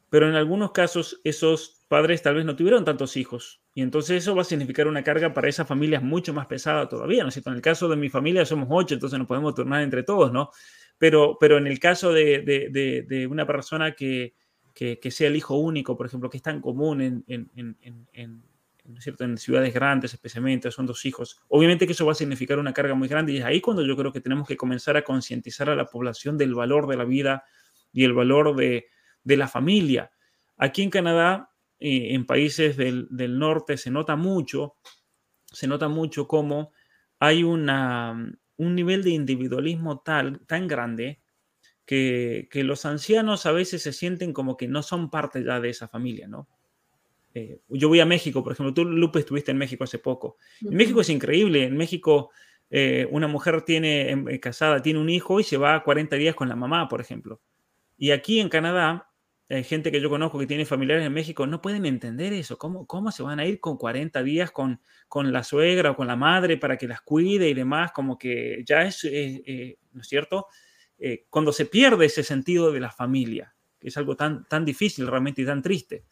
pero en algunos casos esos padres tal vez no tuvieron tantos hijos. Y entonces eso va a significar una carga para esas familias mucho más pesada todavía, ¿no es? En el caso de mi familia somos ocho, entonces nos podemos turnar entre todos, ¿no? Pero, pero en el caso de, una persona que, sea el hijo único, por ejemplo, que es tan común en, cierto? En ciudades grandes especialmente, son dos hijos. Obviamente que eso va a significar una carga muy grande y es ahí cuando yo creo que tenemos que comenzar a concientizar a la población del valor de la vida y el valor de, la familia. Aquí en Canadá, eh, en países del, norte, se nota mucho, se nota mucho cómo hay una, un nivel de individualismo tal, tan grande que, que los ancianos a veces se sienten como que no son parte ya de esa familia, ¿no? Eh, yo voy a México, por ejemplo, tú, Lupe, estuviste en México hace poco. En México es increíble. En México, eh, una mujer tiene em, casada, tiene un hijo y se va 40 días con la mamá, por ejemplo. Y aquí en Canadá, hay gente que yo conozco que tiene familiares en México, no pueden entender eso. ¿Cómo, cómo se van a ir con 40 días con, con la suegra o con la madre para que las cuide y demás? Como que ya es, eh, eh, ¿no es cierto? Eh, cuando se pierde ese sentido de la familia, que es algo tan, tan difícil realmente y tan triste.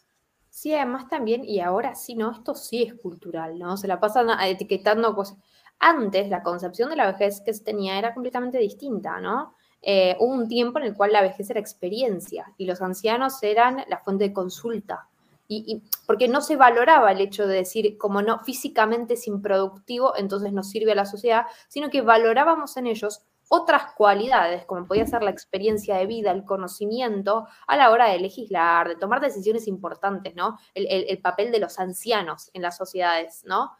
Sí, además también, y ahora sí, ¿no? Esto sí es cultural, ¿no? Se la pasan etiquetando cosas. Antes, la concepción de la vejez que se tenía era completamente distinta, ¿no? Eh, hubo un tiempo en el cual la vejez era experiencia y los ancianos eran la fuente de consulta. Y, porque no se valoraba el hecho de decir, como no, físicamente es improductivo, entonces no sirve a la sociedad, sino que valorábamos en ellos otras cualidades, como podía ser la experiencia de vida, el conocimiento, a la hora de legislar, de tomar decisiones importantes, ¿no? El, el papel de los ancianos en las sociedades, ¿no?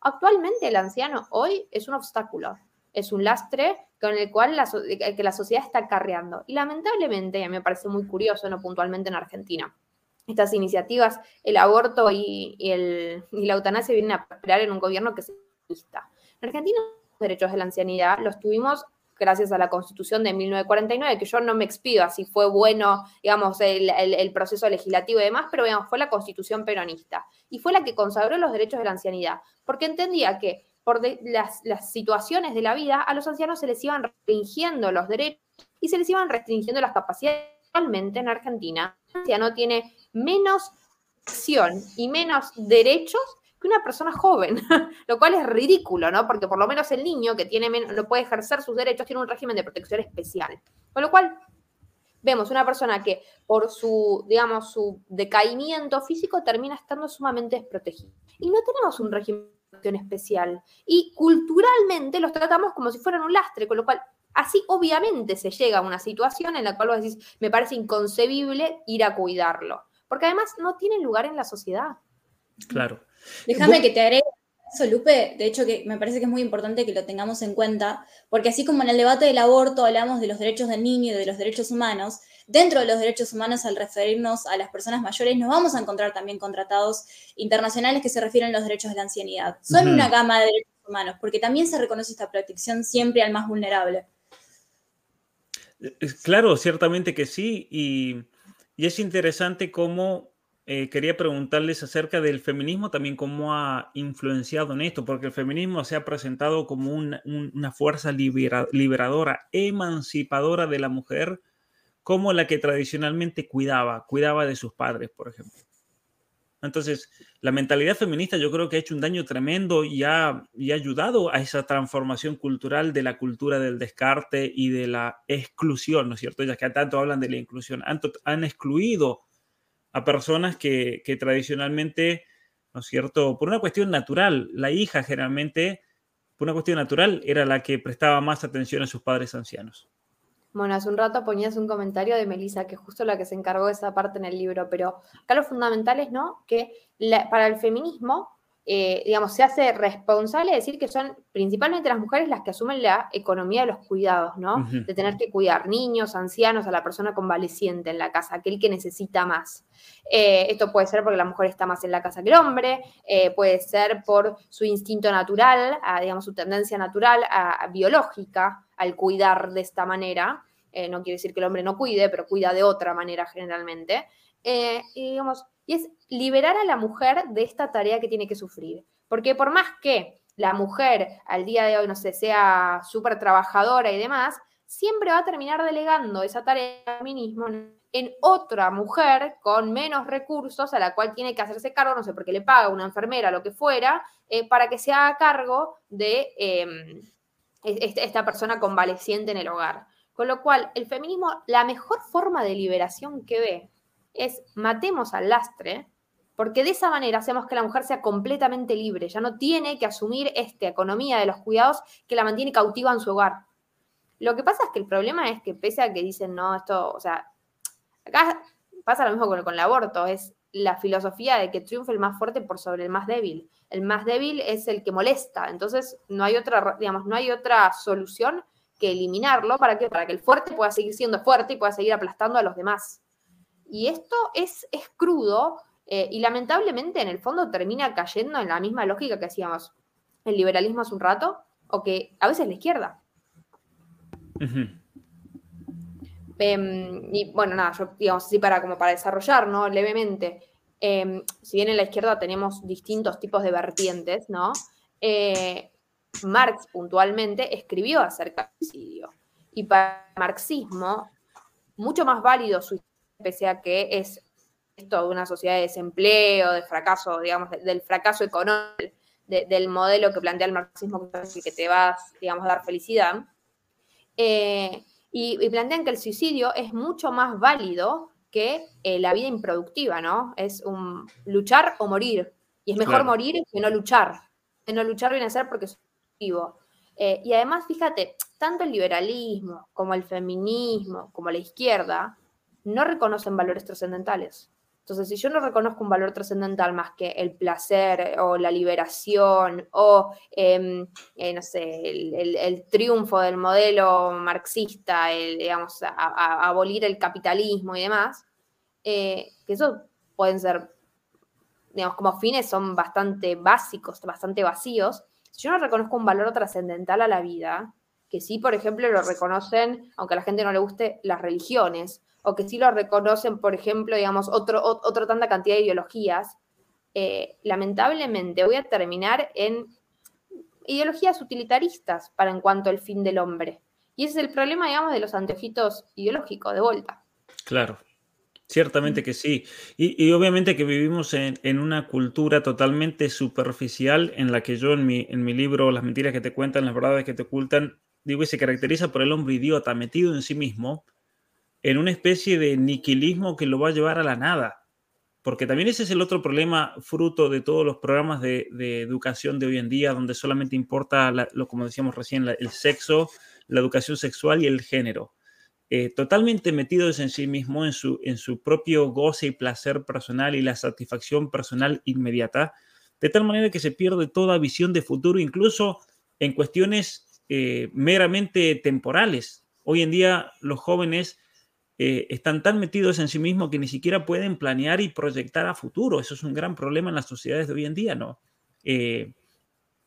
Actualmente el anciano hoy es un obstáculo, es un lastre con el cual la, que la sociedad está carreando. Y lamentablemente, a mí me parece muy curioso, no puntualmente en Argentina, estas iniciativas, el aborto y, el, la eutanasia vienen a esperar en un gobierno que se. En Argentina los derechos de la ancianidad los tuvimos gracias a la Constitución de 1949, que yo no me expido si fue bueno, digamos, el, proceso legislativo y demás, pero digamos, fue la Constitución peronista. Y fue la que consagró los derechos de la ancianidad, porque entendía que por las, situaciones de la vida, a los ancianos se les iban restringiendo los derechos y se les iban restringiendo las capacidades. Actualmente en Argentina, el anciano tiene menos acción y menos derechos que una persona joven, lo cual es ridículo, ¿no? Porque por lo menos el niño que tiene no puede ejercer sus derechos tiene un régimen de protección especial. Con lo cual, vemos una persona que por su, digamos, su decaimiento físico termina estando sumamente desprotegida. Y no tenemos un régimen especial. Y culturalmente los tratamos como si fueran un lastre, con lo cual así obviamente se llega a una situación en la cual vos decís, me parece inconcebible ir a cuidarlo, porque además no tiene lugar en la sociedad. Claro. Déjame que te agregue eso, Lupe, de hecho que me parece que es muy importante que lo tengamos en cuenta, porque así como en el debate del aborto hablamos de los derechos del niño y de los derechos humanos, dentro de los derechos humanos al referirnos a las personas mayores nos vamos a encontrar también con tratados internacionales que se refieren a los derechos de la ancianidad. Son una gama de derechos humanos, porque también se reconoce esta protección siempre al más vulnerable. Claro, ciertamente que sí, y, y es interesante cómo eh, quería preguntarles acerca del feminismo también, cómo ha influenciado en esto, porque el feminismo se ha presentado como una fuerza liberadora, emancipadora de la mujer, como la que tradicionalmente cuidaba, cuidaba de sus padres, por ejemplo. Entonces, la mentalidad feminista yo creo que ha hecho un daño tremendo y ha, y ha ayudado a esa transformación cultural de la cultura del descarte y de la exclusión, ¿no es cierto? Ya que tanto hablan de la inclusión, han, han excluido a personas que, tradicionalmente, ¿no es cierto? Por una cuestión natural, la hija generalmente, por una cuestión natural, era la que prestaba más atención a sus padres ancianos. Bueno, hace un rato ponías un comentario de Melissa, que es justo la que se encargó de esa parte en el libro, pero acá lo fundamental es, ¿no? Que para el feminismo eh, digamos, se hace responsable de decir que son principalmente las mujeres las que asumen la economía de los cuidados, ¿no? De tener que cuidar niños, ancianos, a la persona convaleciente en la casa, aquel que necesita más. Eh, esto puede ser porque la mujer está más en la casa que el hombre, eh, puede ser por su instinto natural, digamos, su tendencia natural, biológica al cuidar de esta manera. no quiere decir que el hombre no cuide, pero cuida de otra manera generalmente. Y digamos, y es liberar a la mujer de esta tarea que tiene que sufrir. Porque por más que la mujer al día de hoy, no sea súper trabajadora y demás, siempre va a terminar delegando esa tarea de feminismo en otra mujer con menos recursos a la cual tiene que hacerse cargo, no sé, porque le paga una enfermera, lo que fuera, eh, para que se haga cargo de em, esta persona convaleciente en el hogar. Con lo cual, el feminismo, la mejor forma de liberación que ve es matemos al lastre, porque de esa manera hacemos que la mujer sea completamente libre, ya no tiene que asumir esta economía de los cuidados que la mantiene cautiva en su hogar. Lo que pasa es que el problema es que pese a que dicen, no, esto, o sea, acá pasa lo mismo con, el aborto, es la filosofía de que triunfe el más fuerte por sobre el más débil. El más débil es el que molesta, entonces no hay otra, digamos, no hay otra solución que eliminarlo para que, para que el fuerte pueda seguir siendo fuerte y pueda seguir aplastando a los demás. Y esto es, es crudo eh, y lamentablemente en el fondo termina cayendo en la misma lógica que hacíamos el liberalismo hace un rato o que a veces la izquierda. Em, y bueno, nada, yo digamos así para, como para desarrollar, ¿no? Levemente. Em, si bien en la izquierda tenemos distintos tipos de vertientes, ¿no? Eh, Marx puntualmente escribió acerca del suicidio. Y para el marxismo, mucho más válido su pese a que es esto de una sociedad de desempleo, de fracaso, digamos, del fracaso económico, del modelo que plantea el marxismo, que te va, digamos, a dar felicidad. Eh, y, plantean que el suicidio es mucho más válido que eh, la vida improductiva, ¿no? Es un luchar o morir. Y es mejor morir que no luchar. Que no luchar viene a ser porque es vivo. Eh, y además, fíjate, tanto el liberalismo como el feminismo, como la izquierda, no reconocen valores trascendentales. Entonces, si yo no reconozco un valor trascendental más que el placer o la liberación o, em, eh, no sé, el, triunfo del modelo marxista, el, digamos, abolir el capitalismo y demás, eh, que eso pueden ser, digamos, como fines son bastante básicos, bastante vacíos. Si yo no reconozco un valor trascendental a la vida, que sí, por ejemplo, lo reconocen, aunque a la gente no le guste, las religiones, o que sí lo reconocen, por ejemplo, digamos, otro, otro tanta cantidad de ideologías, eh, lamentablemente voy a terminar en ideologías utilitaristas para en cuanto al fin del hombre. Y ese es el problema, digamos, de los anteojitos ideológicos de vuelta. Claro, ciertamente que sí. Y, obviamente que vivimos en, una cultura totalmente superficial en la que yo en mi, en mi libro Las mentiras que te cuentan, las verdades que te ocultan, digo, y se caracteriza por el hombre idiota metido en sí mismo, en una especie de niquilismo que lo va a llevar a la nada. Porque también ese es el otro problema fruto de todos los programas de, educación de hoy en día, donde solamente importa, lo como decíamos recién, el sexo, la educación sexual y el género. Eh, totalmente metidos en sí mismo, en su, en su propio goce y placer personal y la satisfacción personal inmediata, de tal manera que se pierde toda visión de futuro, incluso en cuestiones eh, meramente temporales. Hoy en día los jóvenes eh, están tan metidos en sí mismos que ni siquiera pueden planear y proyectar a futuro. Eso es un gran problema en las sociedades de hoy en día, ¿no? Eh,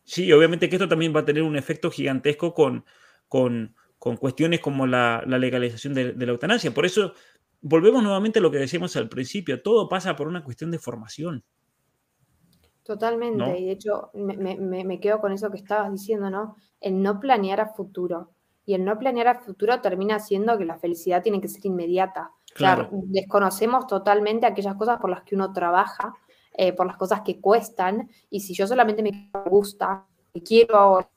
sí, obviamente que esto también va a tener un efecto gigantesco con, con, cuestiones como la, legalización de, la eutanasia. Por eso, volvemos nuevamente a lo que decíamos al principio, todo pasa por una cuestión de formación. Totalmente, y de hecho me, me, quedo con eso que estabas diciendo, ¿no? El no planear a futuro y el no planear a futuro termina siendo que la felicidad tiene que ser inmediata. Claro. desconocemos totalmente aquellas cosas por las que uno trabaja, eh, por las cosas que cuestan, y si yo solamente me gusta, y quiero ahora,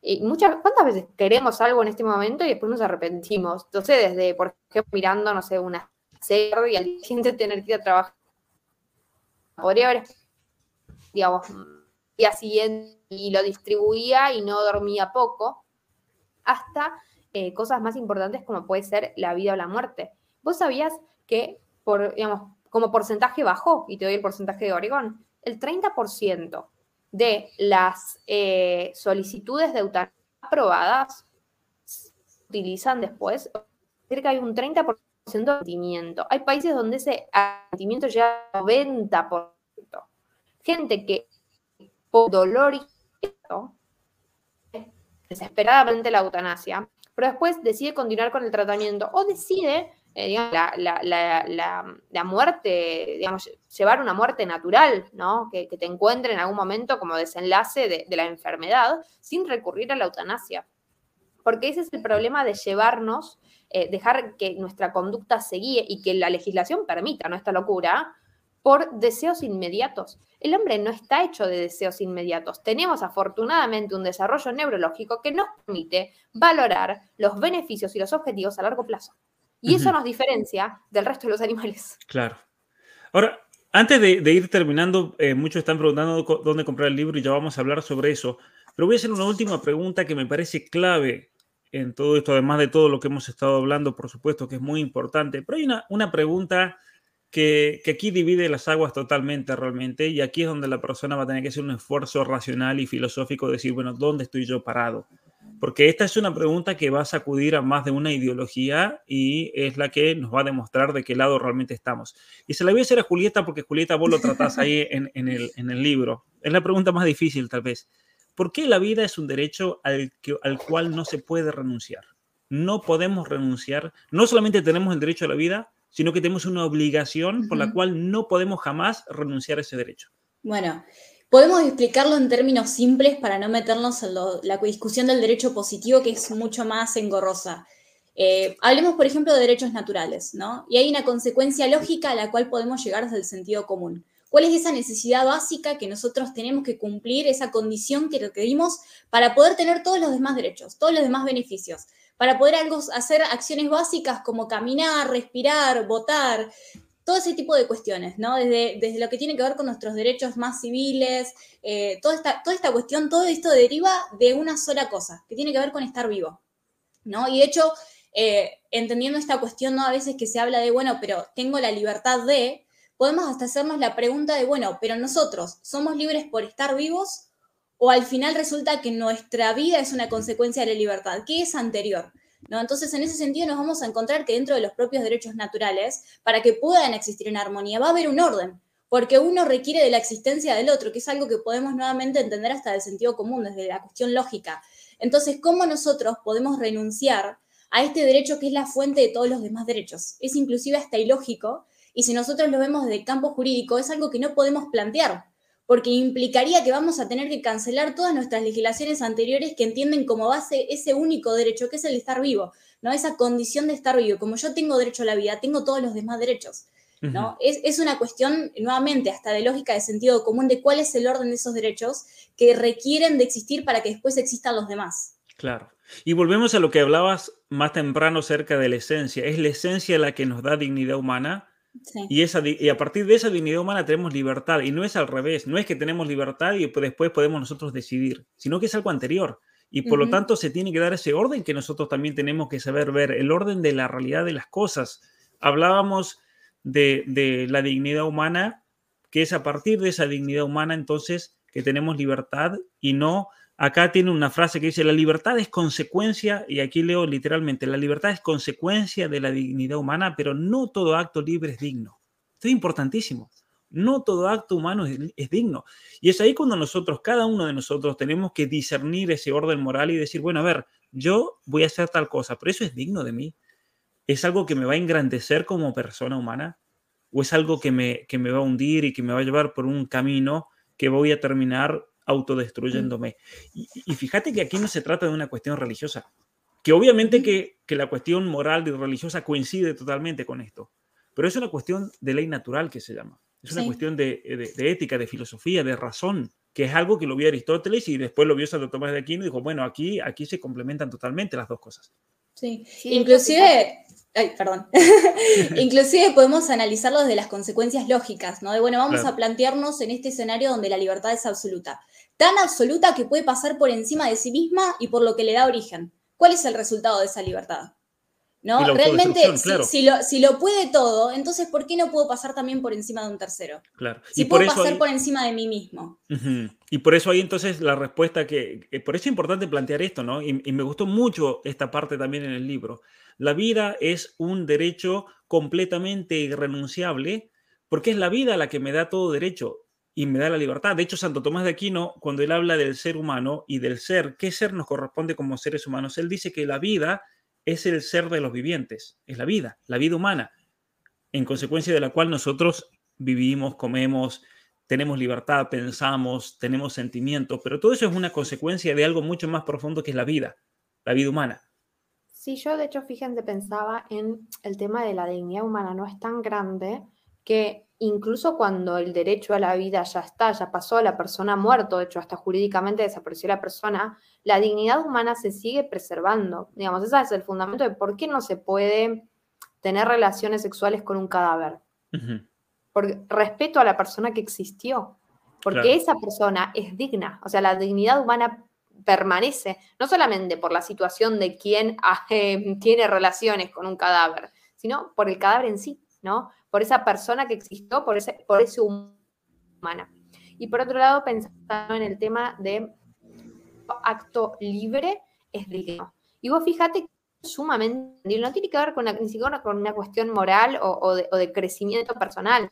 y muchas, ¿cuántas veces queremos algo en este momento y después nos arrepentimos? Entonces, desde, por ejemplo, mirando, no sé, una serie y al día siguiente tener que ir a trabajar. Podría haber, digamos, día siguiente y lo distribuía y no dormía poco, hasta eh, cosas más importantes como puede ser la vida o la muerte. ¿Vos sabías que, por, digamos, como porcentaje bajó, y te doy el porcentaje de Oregón, el 30% de las eh, solicitudes de eutanasia aprobadas utilizan después, cerca hay un 30% de arrepentimiento. Hay países donde ese arrepentimiento llega al 90%. Gente que por dolor y desesperadamente la eutanasia, pero después decide continuar con el tratamiento o decide eh, digamos, la, muerte, digamos, llevar una muerte natural, ¿no? Que, te encuentre en algún momento como desenlace de, la enfermedad sin recurrir a la eutanasia. Porque ese es el problema de llevarnos, eh, dejar que nuestra conducta se guíe y que la legislación permita, ¿no? Esta locura, por deseos inmediatos. El hombre no está hecho de deseos inmediatos. Tenemos afortunadamente un desarrollo neurológico que nos permite valorar los beneficios y los objetivos a largo plazo. Y eso nos diferencia del resto de los animales. Claro. Ahora, antes de, ir terminando, eh, muchos están preguntando dónde comprar el libro y ya vamos a hablar sobre eso. Pero voy a hacer una última pregunta que me parece clave en todo esto, además de todo lo que hemos estado hablando, por supuesto que es muy importante. Pero hay una, una pregunta que, aquí divide las aguas totalmente realmente y aquí es donde la persona va a tener que hacer un esfuerzo racional y filosófico de decir, bueno, ¿dónde estoy yo parado? Porque esta es una pregunta que va a sacudir a más de una ideología y es la que nos va a demostrar de qué lado realmente estamos. Y se la voy a hacer a Julieta porque Julieta vos lo tratás ahí en, el, en el libro. Es la pregunta más difícil tal vez. ¿Por qué la vida es un derecho al, que, al cual no se puede renunciar? no podemos renunciar, no solamente tenemos el derecho a la vida, sino que tenemos una obligación por la cual no podemos jamás renunciar a ese derecho. Bueno, podemos explicarlo en términos simples para no meternos en la discusión del derecho positivo, que es mucho más engorrosa. Eh, hablemos, por ejemplo, de derechos naturales, ¿no? Y hay una consecuencia lógica a la cual podemos llegar desde el sentido común. ¿Cuál es esa necesidad básica que nosotros tenemos que cumplir, esa condición que requerimos para poder tener todos los demás derechos, todos los demás beneficios? Para poder hacer acciones básicas como caminar, respirar, votar, todo ese tipo de cuestiones, ¿no? Desde, lo que tiene que ver con nuestros derechos más civiles, eh, toda, esta, toda cuestión, todo esto deriva de una sola cosa, que tiene que ver con estar vivo, ¿no? Y de hecho, eh, entendiendo esta cuestión, ¿no? A veces que se habla de, bueno, pero tengo la libertad de, podemos hasta hacernos la pregunta de, bueno, pero nosotros, ¿somos libres por estar vivos? ¿O al final resulta que nuestra vida es una consecuencia de la libertad? ¿Qué es anterior? ¿No? Entonces, en ese sentido, nos vamos a encontrar que dentro de los propios derechos naturales, para que puedan existir en armonía, va a haber un orden, porque uno requiere de la existencia del otro, que es algo que podemos nuevamente entender hasta del sentido común, desde la cuestión lógica. Entonces, ¿cómo nosotros podemos renunciar a este derecho que es la fuente de todos los demás derechos. Es inclusive hasta ilógico y si nosotros lo vemos desde el campo jurídico es algo que no podemos plantear, porque implicaría que vamos a tener que cancelar todas nuestras legislaciones anteriores que entienden como base ese único derecho que es el de estar vivo, ¿no? Esa condición de estar vivo. Como yo tengo derecho a la vida, tengo todos los demás derechos. ¿no? es, es, una cuestión, nuevamente, hasta de lógica, de sentido común, de cuál es el orden de esos derechos que requieren de existir para que después existan los demás. Claro. Y volvemos a lo que hablabas más temprano acerca de la esencia. Es la esencia la que nos da dignidad humana. Y, esa, y a partir de esa dignidad humana tenemos libertad. Y no es al revés. No es que tenemos libertad y después podemos nosotros decidir, sino que es algo anterior. Y por lo tanto se tiene que dar ese orden que nosotros también tenemos que saber ver, el orden de la realidad de las cosas. Hablábamos de, de la dignidad humana, que es a partir de esa dignidad humana entonces que tenemos libertad y no Acá tiene una frase que dice, la libertad es consecuencia, y aquí leo literalmente, la libertad es consecuencia de la dignidad humana, pero no todo acto libre es digno. Esto es importantísimo. No todo acto humano es, digno. Y es ahí cuando nosotros, cada uno de nosotros, tenemos que discernir ese orden moral y decir, bueno, a ver, yo voy a hacer tal cosa, pero eso es digno de mí. ¿Es algo que me va a engrandecer como persona humana? ¿O es algo que me, que me va a hundir y que me va a llevar por un camino que voy a terminar autodestruyéndome. Y, fíjate que aquí no se trata de una cuestión religiosa, que obviamente que, la cuestión moral y religiosa coincide totalmente con esto, pero es una cuestión de ley natural que se llama. Es una cuestión de, ética, de filosofía, de razón, que es algo que lo vio Aristóteles y después lo vio Santo Tomás de Aquino y dijo, bueno, aquí, aquí se complementan totalmente las dos cosas. Sí, inclusive, ay, perdón, inclusive podemos analizarlo desde las consecuencias lógicas, ¿no? De, bueno, vamos a plantearnos en este escenario donde la libertad es absoluta tan absoluta que puede pasar por encima de sí misma y por lo que le da origen. ¿Cuál es el resultado de esa libertad? ¿No? Realmente, si, lo, puede todo, entonces ¿por qué no puedo pasar también por encima de un tercero? Claro. Si puedo pasar por encima de mí mismo. Y por eso hay entonces la respuesta que, por eso es importante plantear esto, ¿no? Y, y me gustó mucho esta parte también en el libro. La vida es un derecho completamente irrenunciable porque es la vida la que me da todo derecho y me da la libertad. De hecho, Santo Tomás de Aquino, cuando él habla del ser humano y del ser, ¿qué ser nos corresponde como seres humanos? Él dice que la vida es el ser de los vivientes, es la vida, la vida humana, en consecuencia de la cual nosotros vivimos, comemos, tenemos libertad, pensamos, tenemos sentimientos, pero todo eso es una consecuencia de algo mucho más profundo que es la vida, la vida humana. Sí, yo de hecho, fíjense, pensaba en el tema de la dignidad humana, no es tan grande que incluso cuando el derecho a la vida ya está, ya pasó, la persona ha muerto, de hecho hasta jurídicamente desapareció la persona, la dignidad humana se sigue preservando. Digamos, ese es el fundamento de por qué no se puede tener relaciones sexuales con un cadáver. Por respeto a la persona que existió, porque esa persona es digna, o sea, la dignidad humana permanece, no solamente por la situación de quien eh, tiene relaciones con un cadáver, sino por el cadáver en sí, ¿no? Por esa persona que existió, por ese, por ese humana. Y por otro lado, pensando en el tema de acto libre es digno. Y vos fíjate que sumamente no tiene que ver con ni siquiera con una cuestión moral o, de, crecimiento personal.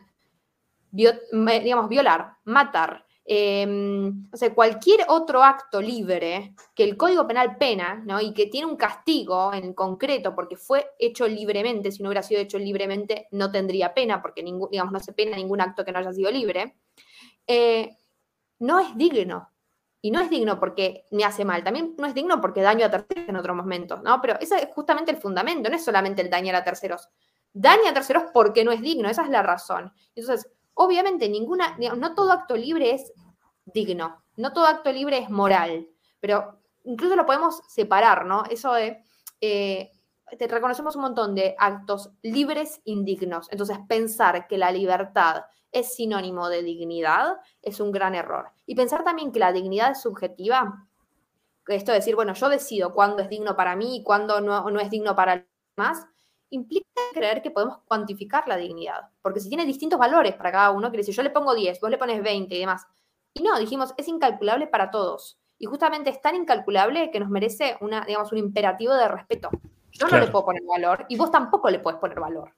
digamos, violar, matar, em, cualquier otro acto libre que el Código Penal pena, ¿no? Y que tiene un castigo en concreto porque fue hecho libremente, si no hubiera sido hecho libremente no tendría pena, porque ningún, digamos, no se pena ningún acto que no haya sido libre, eh, no es digno. Y no es digno porque me hace mal, también no es digno porque daño a terceros en otros momentos, ¿no? Pero ese es justamente el fundamento, no es solamente el dañar a terceros. Daña a terceros porque no es digno, esa es la razón. Entonces, obviamente, ninguna, no todo acto libre es digno, no todo acto libre es moral, pero incluso lo podemos separar, ¿no? Eso de, eh, reconocemos un montón de actos libres indignos. Entonces, pensar que la libertad es sinónimo de dignidad es un gran error. Y pensar también que la dignidad es subjetiva, esto de decir, bueno, yo decido cuándo es digno para mí y cuándo no, no es digno para los demás, implica creer que podemos cuantificar la dignidad. Porque si tiene distintos valores para cada uno, quiere decir, yo le pongo 10, vos le pones 20 y demás. Y no, dijimos, es incalculable para todos. Y justamente es tan incalculable que nos merece una, digamos, un imperativo de respeto. Yo no le puedo poner valor y vos tampoco le puedes poner valor.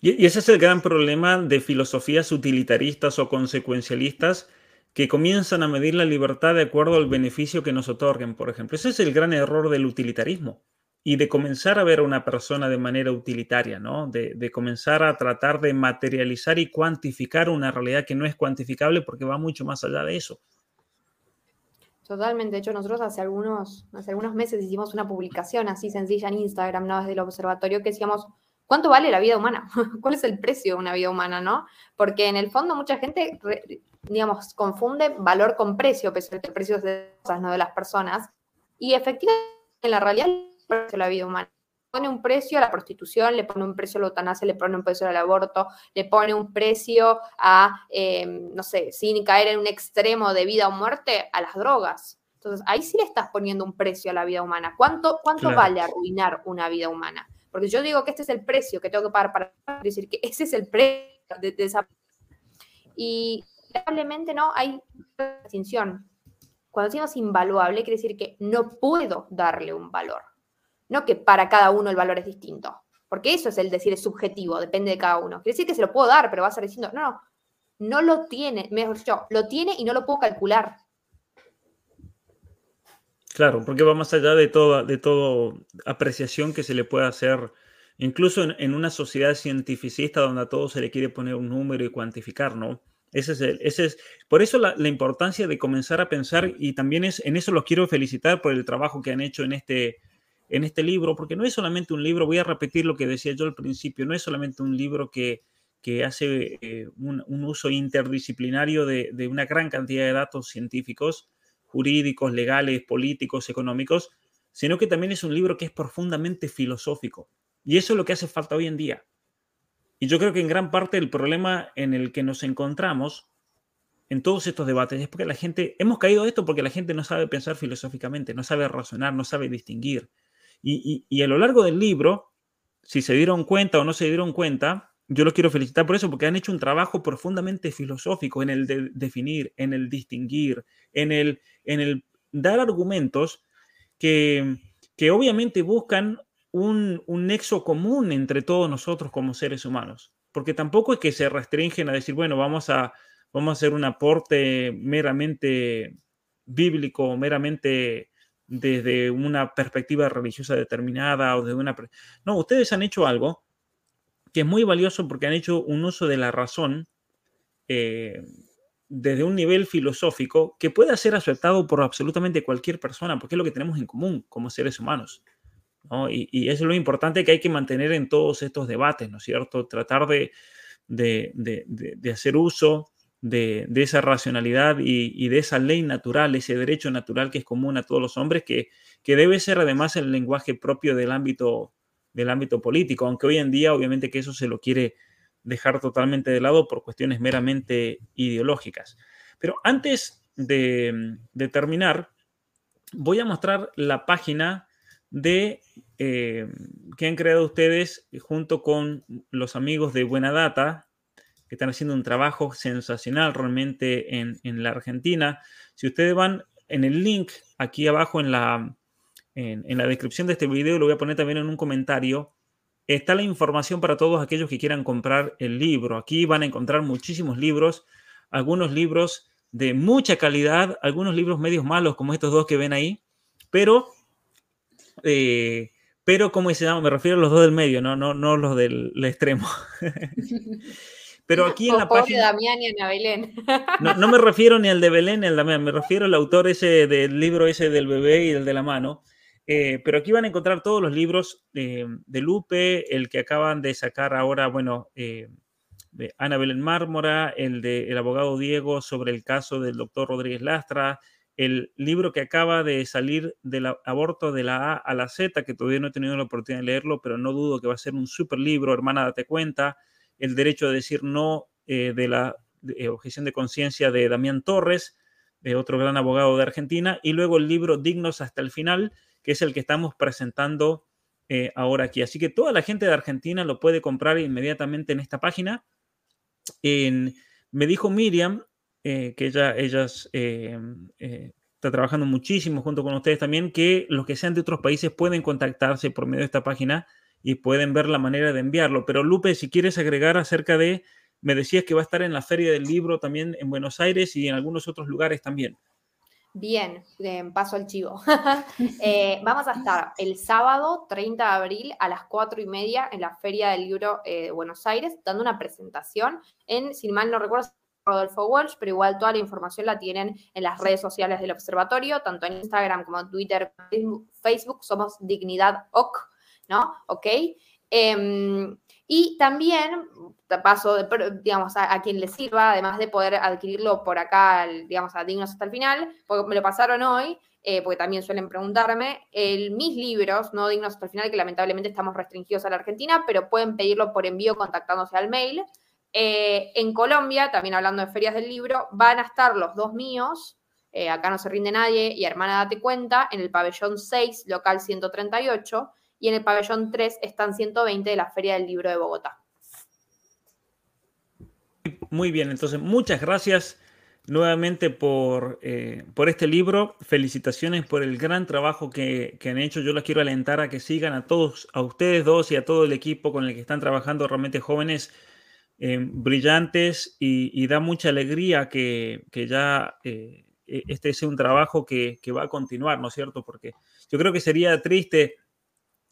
Y, ese es el gran problema de filosofías utilitaristas o consecuencialistas que comienzan a medir la libertad de acuerdo al beneficio que nos otorguen, por ejemplo. Ese es el gran error del utilitarismo y de comenzar a ver a una persona de manera utilitaria, ¿no? De, de, comenzar a tratar de materializar y cuantificar una realidad que no es cuantificable porque va mucho más allá de eso. Totalmente. De hecho, nosotros hace algunos, hace algunos meses hicimos una publicación así sencilla en Instagram, ¿no? Desde el observatorio, que decíamos, ¿Cuánto vale la vida humana? ¿Cuál es el precio de una vida humana, no? Porque en el fondo mucha gente, digamos, confunde valor con precio, pese a que el precio es de cosas, no de las personas. Y efectivamente, en la realidad, precio de la vida humana pone un precio a la prostitución, le pone un precio a la eutanasia, le pone un precio al aborto, le pone un precio a, em, no sé, sin caer en un extremo de vida o muerte, a las drogas. Entonces, ahí sí le estás poniendo un precio a la vida humana. ¿Cuánto, cuánto vale arruinar una vida humana? Porque yo digo que este es el precio que tengo que pagar para decir que ese es el precio de, esa. Y probablemente no hay distinción. Cuando decimos invaluable, quiere decir que no puedo darle un valor. No que para cada uno el valor es distinto. Porque eso es el decir, es subjetivo, depende de cada uno. Quiere decir que se lo puedo dar, pero va a ser diciendo, no, no, no lo tiene, mejor dicho, lo tiene y no lo puedo calcular. Claro, porque va más allá de toda, de apreciación que se le pueda hacer, incluso en, una sociedad cientificista donde a todo se le quiere poner un número y cuantificar, ¿no? Ese es, el, ese es por eso la, importancia de comenzar a pensar y también es, en eso los quiero felicitar por el trabajo que han hecho en este, en este libro, porque no es solamente un libro, voy a repetir lo que decía yo al principio, no es solamente un libro que, que hace eh, un, uso interdisciplinario de, de, una gran cantidad de datos científicos, jurídicos, legales, políticos, económicos, sino que también es un libro que es profundamente filosófico. Y eso es lo que hace falta hoy en día. Y yo creo que en gran parte el problema en el que nos encontramos en todos estos debates es porque la gente, hemos caído a esto porque la gente no sabe pensar filosóficamente, no sabe razonar, no sabe distinguir. Y, y a lo largo del libro, si se dieron cuenta o no se dieron cuenta, yo los quiero felicitar por eso, porque han hecho un trabajo profundamente filosófico en el de definir, en el distinguir, en el, en el dar argumentos que, que obviamente buscan un, un, nexo común entre todos nosotros como seres humanos. Porque tampoco es que se restringen a decir, bueno, vamos a, vamos a hacer un aporte meramente bíblico, meramente desde una perspectiva religiosa determinada o de una... No, ustedes han hecho algo que es muy valioso porque han hecho un uso de la razón eh, desde un nivel filosófico que puede ser aceptado por absolutamente cualquier persona, porque es lo que tenemos en común como seres humanos. Y, eso es lo importante que hay que mantener en todos estos debates, ¿no es cierto? Tratar de, de, hacer uso de, esa racionalidad y, de esa ley natural, ese derecho natural que es común a todos los hombres, que, que debe ser además el lenguaje propio del ámbito del ámbito político, aunque hoy en día obviamente que eso se lo quiere dejar totalmente de lado por cuestiones meramente ideológicas. Pero antes de, terminar, voy a mostrar la página de eh, que han creado ustedes junto con los amigos de Buena Data, están haciendo un trabajo sensacional realmente en, en la Argentina. Si ustedes van en el link aquí abajo en la, en, la descripción de este video, lo voy a poner también en un comentario, está la información para todos aquellos que quieran comprar el libro. Aquí van a encontrar muchísimos libros, algunos libros de mucha calidad, algunos libros medios malos como estos dos que ven ahí, pero, eh, pero ¿cómo se llama? Me refiero a los dos del medio, no, no, no los del extremo. Pero aquí en la página. Damián y Ana Belén. No, no, me refiero ni al de Belén ni al Damián, me refiero al autor ese del libro ese del bebé y el de la mano. Eh, pero aquí van a encontrar todos los libros de Lupe, el que acaban de sacar ahora, bueno, eh, de Ana Belén Mármora, el de El abogado Diego sobre el caso del doctor Rodríguez Lastra, el libro que acaba de salir del aborto de la A a la Z, que todavía no he tenido la oportunidad de leerlo, pero no dudo que va a ser un super libro, hermana, date cuenta, el derecho de decir no eh, de la objeción de conciencia de Damián Torres, de otro gran abogado de Argentina, y luego el libro Dignos hasta el final, que es el que estamos presentando eh, ahora aquí. Así que toda la gente de Argentina lo puede comprar inmediatamente en esta página. me dijo Miriam eh, que ella ellas, eh, está trabajando muchísimo junto con ustedes también, que los que sean de otros países pueden contactarse por medio de esta página y pueden ver la manera de enviarlo. Pero Lupe, si quieres agregar acerca de, me decías que va a estar en la Feria del Libro también en Buenos Aires y en algunos otros lugares también. Bien, paso al chivo. Eh, vamos a estar el sábado 30 de abril a las 4 y media en la Feria del Libro eh, de Buenos Aires, dando una presentación en, sin mal no recuerdo, Rodolfo Walsh, pero igual toda la información la tienen en las redes sociales del observatorio, tanto en Instagram como Twitter, Facebook, somos Dignidad ¿no? ¿Ok? Em, y también, paso, digamos, a, quien le sirva, además de poder adquirirlo por acá, digamos, a Dignos hasta el final, porque me lo pasaron hoy, eh, porque también suelen preguntarme, el, mis libros, no Dignos hasta el final, que lamentablemente estamos restringidos a la Argentina, pero pueden pedirlo por envío contactándose al mail. Eh, en Colombia, también hablando de ferias del libro, van a estar los dos míos, eh, acá no se rinde nadie, y hermana, date cuenta, en el pabellón 6, local 138, y en el pabellón 3 están 120 de la Feria del Libro de Bogotá. Muy bien, entonces muchas gracias nuevamente por, eh, por este libro. Felicitaciones por el gran trabajo que, han hecho. Yo les quiero alentar a que sigan a todos, a ustedes dos y a todo el equipo con el que están trabajando, realmente jóvenes eh, brillantes y, da mucha alegría que, ya eh, e-, este sea un trabajo que, que, va a continuar, ¿no es cierto? Porque yo creo que sería triste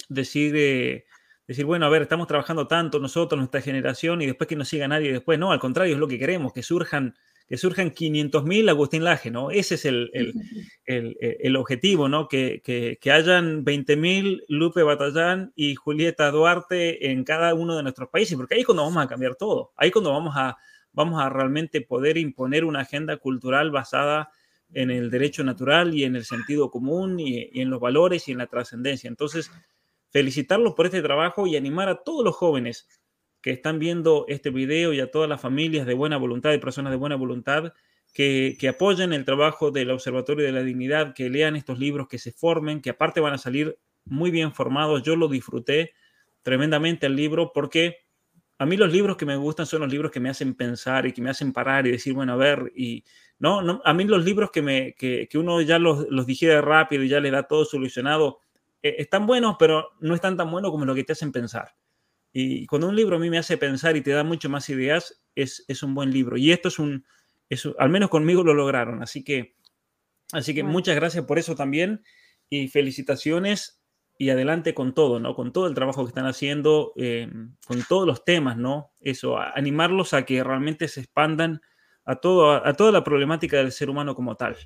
decir, eh, decir, bueno, a ver, estamos trabajando tanto nosotros, nuestra generación, y después que no siga nadie después. No, al contrario, es lo que queremos, que surjan que surjan 500.000 Agustín Laje, ¿no? Ese es el, el, el, objetivo, ¿no? Que, que, que hayan 20.000 Lupe Batallán y Julieta Duarte en cada uno de nuestros países, porque ahí es cuando vamos a cambiar todo, ahí es cuando vamos a, vamos a realmente poder imponer una agenda cultural basada en el derecho natural y en el sentido común y, y en los valores y en la trascendencia. Entonces, felicitarlos por este trabajo y animar a todos los jóvenes que están viendo este video y a todas las familias de buena voluntad y personas de buena voluntad que, apoyen el trabajo del Observatorio de la Dignidad, que lean estos libros, que se formen, que aparte van a salir muy bien formados. Yo lo disfruté tremendamente el libro porque a mí los libros que me gustan son los libros que me hacen pensar y que me hacen parar y decir, bueno, a ver, y no, a mí los libros que, que, uno ya los, los digiere rápido y ya le da todo solucionado, eh, están buenos, pero no están tan buenos como lo que te hacen pensar. Y cuando un libro a mí me hace pensar y te da mucho más ideas, es, es un buen libro. Y esto es un, es, al menos conmigo lo lograron. Así que, así que muchas gracias por eso también y felicitaciones y adelante con todo, ¿no? Con todo el trabajo que están haciendo, eh, con todos los temas, ¿no? Eso, animarlos a que realmente se expandan a, todo, a toda la problemática del ser humano como tal.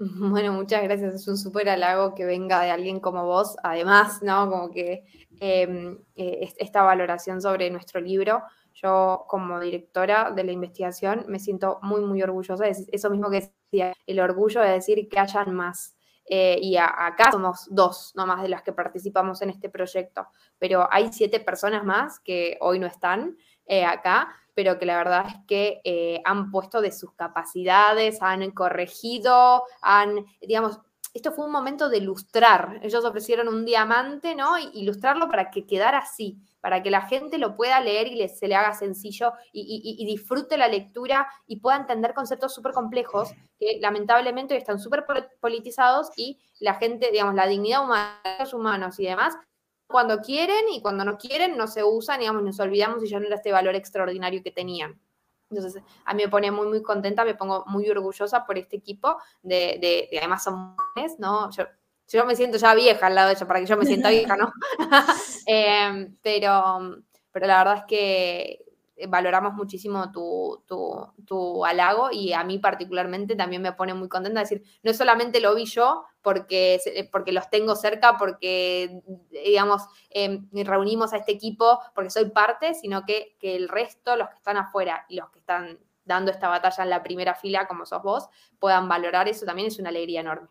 Bueno, muchas gracias. Es un súper halago que venga de alguien como vos. Además, ¿no? Como que em, eh, esta valoración sobre nuestro libro, yo como directora de la investigación me siento muy, muy orgullosa. Es eso mismo que decía, el orgullo de decir que hayan más. Eh, y acá somos dos nomás de las que participamos en este proyecto, pero hay siete personas más que hoy no están eh, acá, pero que la verdad es que eh, han puesto de sus capacidades, han corregido, han, digamos, esto fue un momento de ilustrar. Ellos ofrecieron un diamante, ¿no? Y ilustrarlo para que quedara así, para que la gente lo pueda leer y se le haga sencillo y, disfrute la lectura y pueda entender conceptos súper complejos que lamentablemente están súper politizados y la gente, digamos, la dignidad humana, los humanos y demás cuando quieren y cuando no quieren no se usan, digamos, nos olvidamos y ya no era este valor extraordinario que tenían. Entonces, a mí me pone muy, muy contenta, me pongo muy orgullosa por este equipo, de, de, además son ¿no? Yo, yo me siento ya vieja al lado de ella, para que yo me sienta vieja, ¿no? Em, pero, pero la verdad es que valoramos muchísimo tu, tu, halago y a mí particularmente también me pone muy contenta decir, no solamente lo vi yo porque, porque los tengo cerca, porque, digamos, em, reunimos a este equipo porque soy parte, sino que, que el resto, los que están afuera y los que están dando esta batalla en la primera fila, como sos vos, puedan valorar eso también es una alegría enorme.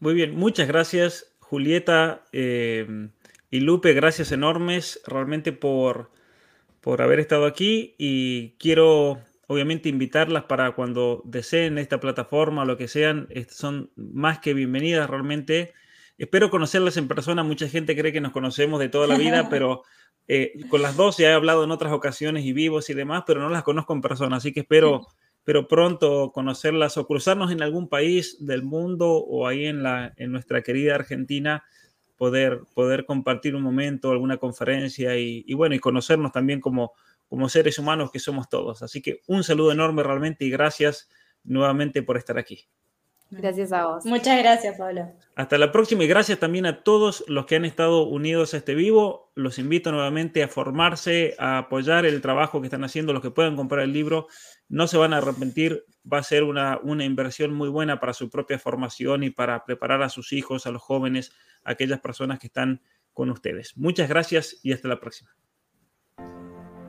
Muy bien, muchas gracias Julieta em, y Lupe, gracias enormes realmente por por haber estado aquí y quiero obviamente invitarlas para cuando deseen esta plataforma o lo que sean, son más que bienvenidas realmente. Espero conocerlas en persona, mucha gente cree que nos conocemos de toda la vida, pero eh, con las dos ya he hablado en otras ocasiones y vivos y demás, pero no las conozco en persona, así que espero, pero pronto conocerlas o cruzarnos en algún país del mundo o ahí en, la, en nuestra querida Argentina poder, poder compartir un momento, alguna conferencia y, bueno, y conocernos también como, como seres humanos que somos todos. Así que un saludo enorme realmente y gracias nuevamente por estar aquí. Gracias a vos. Muchas gracias, Pablo. Hasta la próxima y gracias también a todos los que han estado unidos a este vivo. Los invito nuevamente a formarse, a apoyar el trabajo que están haciendo, los que puedan comprar el libro. No se van a arrepentir, va a ser una, una inversión muy buena para su propia formación y para preparar a sus hijos, a los jóvenes, a aquellas personas que están con ustedes. Muchas gracias y hasta la próxima.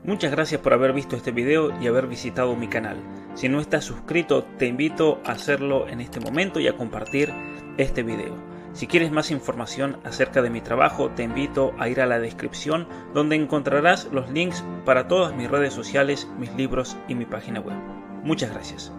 Muchas gracias por haber visto este video y haber visitado mi canal. Si no estás suscrito, te invito a hacerlo en este momento y a compartir este video. Si quieres más información acerca de mi trabajo, te invito a ir a la descripción donde encontrarás los links para todas mis redes sociales, mis libros y mi página web. Muchas gracias.